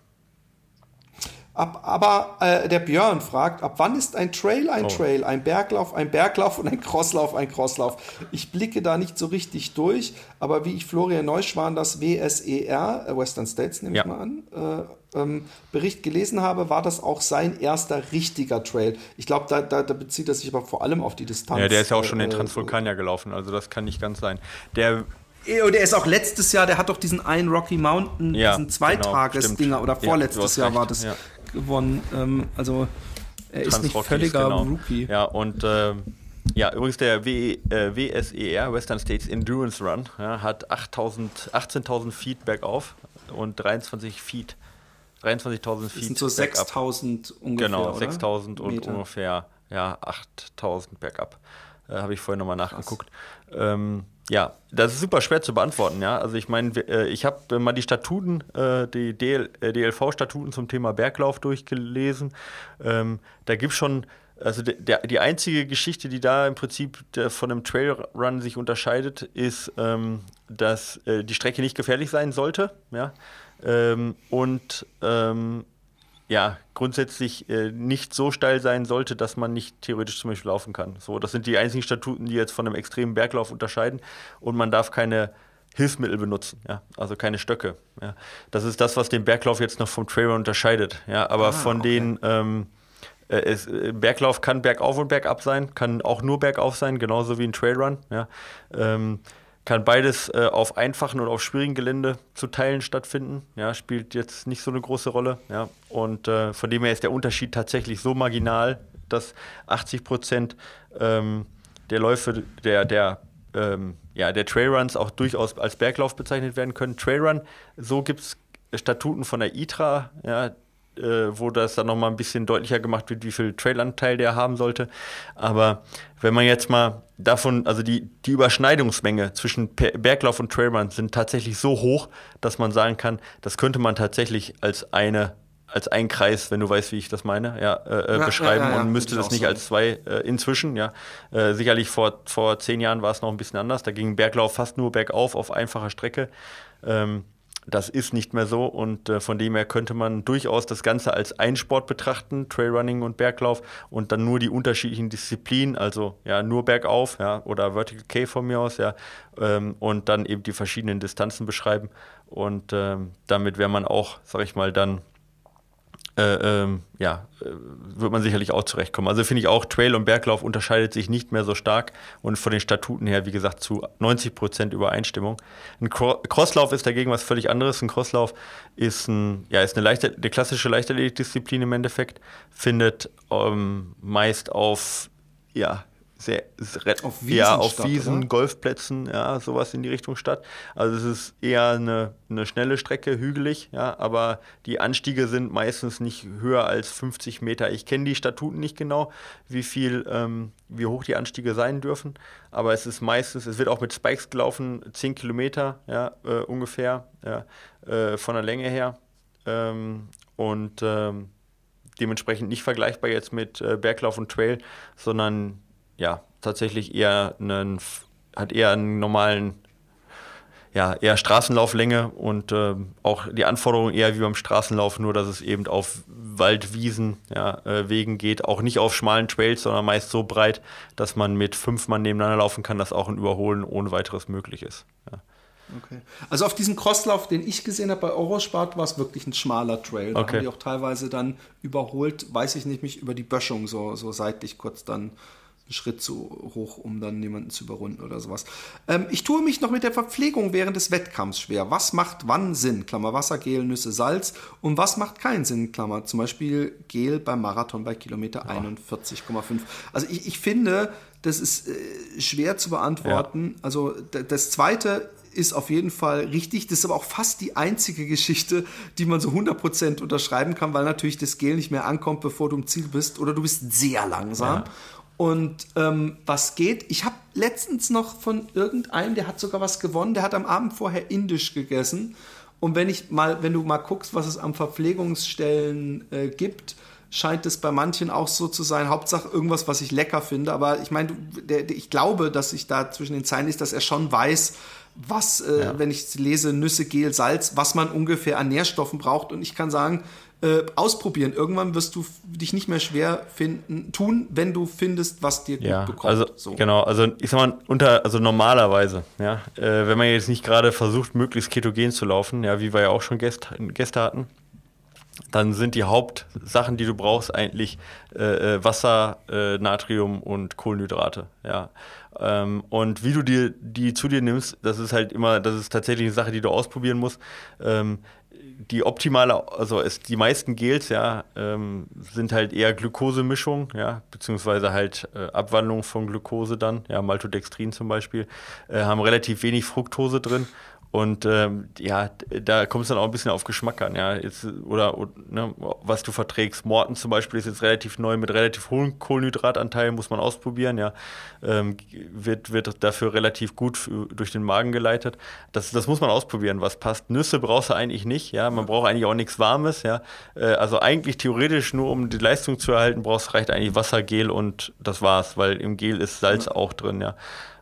Ab, aber äh, der Björn fragt, ab wann ist ein Trail ein oh. Trail, ein Berglauf ein Berglauf und ein Crosslauf ein Crosslauf? Ich blicke da nicht so richtig durch, aber wie ich Florian Neuschwan das WSER, äh, Western States nehme ja. ich mal an, äh, ähm, Bericht gelesen habe, war das auch sein erster richtiger Trail. Ich glaube, da, da, da, bezieht er sich aber vor allem auf die Distanz. Ja, der ist ja auch schon den äh, Transvulkanier gelaufen, also das kann nicht ganz sein. Der und der ist auch letztes Jahr, der hat doch diesen einen Rocky Mountain, ja, diesen Zweitages-Dinger genau, oder vorletztes ja, Jahr war das, ja gewonnen. Ähm, also er ist nicht völliger genau. Rookie. Ja, und äh, ja, übrigens der w, äh, WSER, Western States Endurance Run, ja, hat 18.000 Feet bergauf und 23 Feet. 23.000 Feet. Das sind so 6.000 ungefähr. Genau, 6.000 und ungefähr ja, 8.000 bergab. Äh, Habe ich vorhin nochmal nachgeguckt. Ähm, ja, das ist super schwer zu beantworten, ja. Also ich meine, äh, ich habe mal die Statuten, äh, die DL, DLV-Statuten zum Thema Berglauf durchgelesen. Ähm, da gibt es schon, also die einzige Geschichte, die da im Prinzip von einem Trailrun sich unterscheidet, ist, ähm, dass die Strecke nicht gefährlich sein sollte, ja. Ähm, und ja, grundsätzlich äh, nicht so steil sein sollte, dass man nicht theoretisch zum Beispiel laufen kann. So, das sind die einzigen Statuten, die jetzt von einem extremen Berglauf unterscheiden. Und man darf keine Hilfsmittel benutzen, ja, also keine Stöcke. Ja. Das ist das, was den Berglauf jetzt noch vom Trailrun unterscheidet. Ja, aber ah, von okay. den ähm, äh, es, äh, Berglauf kann bergauf und bergab sein, kann auch nur bergauf sein, genauso wie ein Trailrun. Ja. Ähm, kann beides äh, auf einfachen und auf schwierigen Gelände zu Teilen stattfinden. Ja, spielt jetzt nicht so eine große Rolle. Ja. Und äh, von dem her ist der Unterschied tatsächlich so marginal, dass 80 Prozent ähm, der Läufe der, der, ähm, ja, der Trailruns auch durchaus als Berglauf bezeichnet werden können. Trailrun, so gibt es Statuten von der ITRA, ja, äh, wo das dann nochmal ein bisschen deutlicher gemacht wird, wie viel Trailanteil der haben sollte. Aber wenn man jetzt mal davon, also die, die Überschneidungsmenge zwischen Berglauf und Trailrun sind tatsächlich so hoch, dass man sagen kann, das könnte man tatsächlich als eine als ein Kreis, wenn du weißt, wie ich das meine, ja, äh, ja beschreiben ja, ja, und müsste das nicht so. als zwei äh, inzwischen, ja. Äh, sicherlich vor, vor zehn Jahren war es noch ein bisschen anders. Da ging Berglauf fast nur bergauf auf einfacher Strecke. Ähm, das ist nicht mehr so und äh, von dem her könnte man durchaus das Ganze als Einsport betrachten, Trailrunning und Berglauf und dann nur die unterschiedlichen Disziplinen, also ja nur bergauf, ja oder Vertical K von mir aus, ja ähm, und dann eben die verschiedenen Distanzen beschreiben und ähm, damit wäre man auch, sag ich mal, dann äh, ähm, ja, äh, wird man sicherlich auch zurechtkommen. Also finde ich auch, Trail und Berglauf unterscheidet sich nicht mehr so stark und von den Statuten her, wie gesagt, zu 90 Prozent Übereinstimmung. Ein Crosslauf ist dagegen was völlig anderes. Ein Crosslauf ist, ein, ja, ist eine, leichte, eine klassische Leichtathletikdisziplin im Endeffekt, findet ähm, meist auf ja, sehr, auf Wiesen ja, auf statt, Wiesen, oder? Golfplätzen, ja, sowas in die Richtung statt. Also es ist eher eine, eine schnelle Strecke, hügelig, ja, aber die Anstiege sind meistens nicht höher als 50 Meter. Ich kenne die Statuten nicht genau, wie viel, ähm, wie hoch die Anstiege sein dürfen, aber es ist meistens, es wird auch mit Spikes gelaufen, 10 Kilometer, ja, äh, ungefähr, ja, äh, von der Länge her. Ähm, und ähm, dementsprechend nicht vergleichbar jetzt mit äh, Berglauf und Trail, sondern ja, tatsächlich eher einen, hat eher einen normalen, ja, eher Straßenlauflänge und äh, auch die Anforderungen eher wie beim Straßenlauf, nur dass es eben auf Waldwiesen, ja, äh, Wegen geht, auch nicht auf schmalen Trails, sondern meist so breit, dass man mit fünf Mann nebeneinander laufen kann, dass auch ein Überholen ohne weiteres möglich ist. Ja. Okay. Also auf diesem Crosslauf, den ich gesehen habe bei Eurospart, war es wirklich ein schmaler Trail. Da okay. haben die auch teilweise dann überholt, weiß ich nicht, mich über die Böschung so, so seitlich kurz dann einen Schritt zu hoch, um dann jemanden zu überrunden oder sowas. Ähm, ich tue mich noch mit der Verpflegung während des Wettkampfs schwer. Was macht wann Sinn? Klammer Wasser, Gel, Nüsse, Salz. Und was macht keinen Sinn? Klammer zum Beispiel Gel beim Marathon bei Kilometer ja. 41,5. Also ich, ich finde, das ist äh, schwer zu beantworten. Ja. Also das zweite ist auf jeden Fall richtig. Das ist aber auch fast die einzige Geschichte, die man so 100% unterschreiben kann, weil natürlich das Gel nicht mehr ankommt, bevor du im Ziel bist oder du bist sehr langsam. Ja. Und ähm, was geht? Ich habe letztens noch von irgendeinem, der hat sogar was gewonnen, der hat am Abend vorher indisch gegessen. Und wenn ich mal, wenn du mal guckst, was es an Verpflegungsstellen äh, gibt, scheint es bei manchen auch so zu sein. Hauptsache irgendwas, was ich lecker finde. Aber ich meine, ich glaube, dass ich da zwischen den Zeilen ist, dass er schon weiß, was, äh, ja. wenn ich lese, Nüsse, Gel, Salz, was man ungefähr an Nährstoffen braucht. Und ich kann sagen, äh, ausprobieren. Irgendwann wirst du dich nicht mehr schwer finden, tun, wenn du findest, was dir ja, gut bekommt. Also, so. Genau, also ich sag mal, unter, also normalerweise, ja, äh, wenn man jetzt nicht gerade versucht, möglichst ketogen zu laufen, ja, wie wir ja auch schon Gäste, Gäste hatten, dann sind die Hauptsachen, die du brauchst, eigentlich äh, äh Wasser, äh, Natrium und Kohlenhydrate. Ja. Ähm, und wie du dir die zu dir nimmst, das ist halt immer, das ist tatsächlich eine Sache, die du ausprobieren musst. Ähm, die optimale, also ist die meisten Gels, ja, ähm, sind halt eher Glukosemischung, ja, beziehungsweise halt äh, Abwandlung von Glukose dann, ja, Maltodextrin zum Beispiel, äh, haben relativ wenig Fructose drin und ähm, ja, da kommt es dann auch ein bisschen auf Geschmack an, ja. Jetzt, oder ne, was du verträgst. Morten zum Beispiel ist jetzt relativ neu mit relativ hohen Kohlenhydratanteilen, muss man ausprobieren, ja. Ähm, wird, wird dafür relativ gut durch den Magen geleitet. Das, das muss man ausprobieren, was passt. Nüsse brauchst du eigentlich nicht, ja. Man braucht eigentlich auch nichts Warmes, ja. Äh, also eigentlich theoretisch nur um die Leistung zu erhalten, brauchst reicht eigentlich Wasser, Gel und das war's, weil im Gel ist Salz auch drin, ja.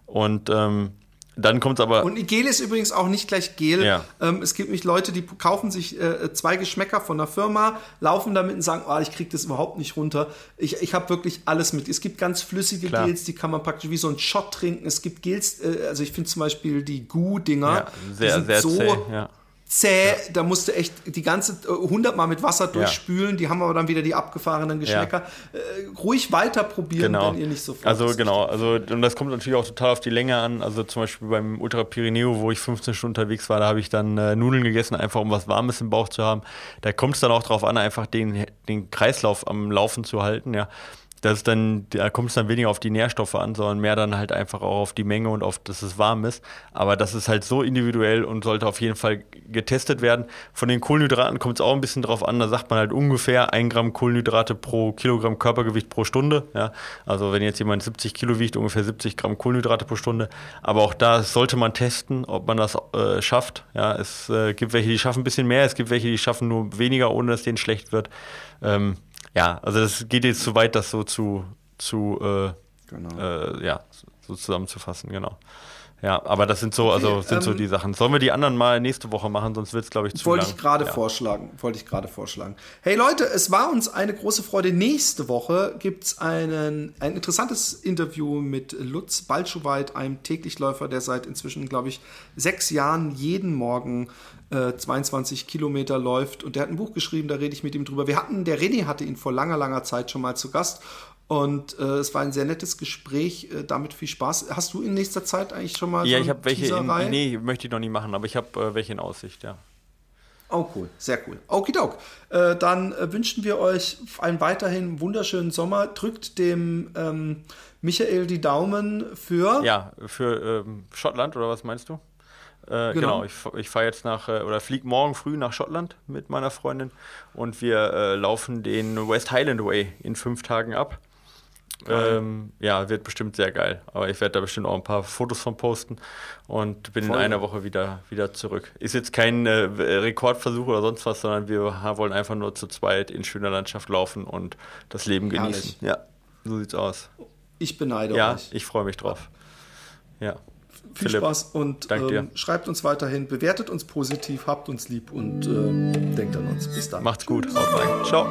Und ähm, dann kommt es aber. Und Gel ist übrigens auch nicht gleich Gel. Ja. Ähm, es gibt nämlich Leute, die kaufen sich äh, zwei Geschmäcker von der Firma, laufen damit und sagen, oh, ich kriege das überhaupt nicht runter. Ich, ich habe wirklich alles mit. Es gibt ganz flüssige Klar. Gels, die kann man praktisch wie so ein Shot trinken. Es gibt Gels, äh, also ich finde zum Beispiel die Gu-Dinger. Ja, sehr, sehr so, zäh, ja zäh, ja. da musste echt die ganze äh, hundertmal mit Wasser durchspülen, ja. die haben aber dann wieder die abgefahrenen Geschmäcker. Ja. Äh, ruhig weiter probieren, genau. wenn ihr nicht sofort. Also genau, also und das kommt natürlich auch total auf die Länge an. Also zum Beispiel beim Ultra Pirineo, wo ich 15 Stunden unterwegs war, da habe ich dann äh, Nudeln gegessen, einfach um was Warmes im Bauch zu haben. Da kommt es dann auch darauf an, einfach den, den Kreislauf am Laufen zu halten, ja das dann, da kommt es dann weniger auf die Nährstoffe an, sondern mehr dann halt einfach auch auf die Menge und auf, dass es warm ist. Aber das ist halt so individuell und sollte auf jeden Fall getestet werden. Von den Kohlenhydraten kommt es auch ein bisschen drauf an. Da sagt man halt ungefähr ein Gramm Kohlenhydrate pro Kilogramm Körpergewicht pro Stunde. Ja? Also wenn jetzt jemand 70 Kilo wiegt, ungefähr 70 Gramm Kohlenhydrate pro Stunde. Aber auch da sollte man testen, ob man das äh, schafft. Ja? Es äh, gibt welche, die schaffen ein bisschen mehr, es gibt welche, die schaffen nur weniger, ohne dass denen schlecht wird. Ähm, ja, also das geht jetzt zu weit, das so zu, zu äh, genau. äh, ja, so zusammenzufassen, genau. Ja, aber das sind so, okay, also sind ähm, so die Sachen. Sollen wir die anderen mal nächste Woche machen, sonst wird es, glaube ich, zu wollte lang. Ich ja. vorschlagen, wollte ich gerade vorschlagen. Hey Leute, es war uns eine große Freude. Nächste Woche gibt es ein interessantes Interview mit Lutz Balschuweit, einem Täglichläufer, der seit inzwischen, glaube ich, sechs Jahren jeden Morgen äh, 22 Kilometer läuft. Und der hat ein Buch geschrieben, da rede ich mit ihm drüber. Wir hatten, der René hatte ihn vor langer, langer Zeit schon mal zu Gast. Und äh, es war ein sehr nettes Gespräch, äh, damit viel Spaß. Hast du in nächster Zeit eigentlich schon mal Ja, so ich habe welche in, nee, möchte ich noch nie machen, aber ich habe äh, welche in Aussicht, ja. Oh, cool, sehr cool. Okidok. Äh, dann äh, wünschen wir euch einen weiterhin wunderschönen Sommer. Drückt dem ähm, Michael die Daumen für. Ja, für ähm, Schottland oder was meinst du? Äh, genau. genau. ich, ich fahre jetzt nach äh, oder fliege morgen früh nach Schottland mit meiner Freundin und wir äh, laufen den West Highland Way in fünf Tagen ab. Ähm, ja, wird bestimmt sehr geil. Aber ich werde da bestimmt auch ein paar Fotos von posten und bin Voll. in einer Woche wieder, wieder zurück. Ist jetzt kein äh, Rekordversuch oder sonst was, sondern wir wollen einfach nur zu zweit in schöner Landschaft laufen und das Leben genießen. Herrlich. Ja, so sieht's aus. Ich beneide ja, euch. Ja, ich freue mich drauf. Ja. Viel Philipp, Spaß und ähm, schreibt uns weiterhin, bewertet uns positiv, habt uns lieb und äh, denkt an uns. Bis dann. Macht's gut. Haut rein. Ciao.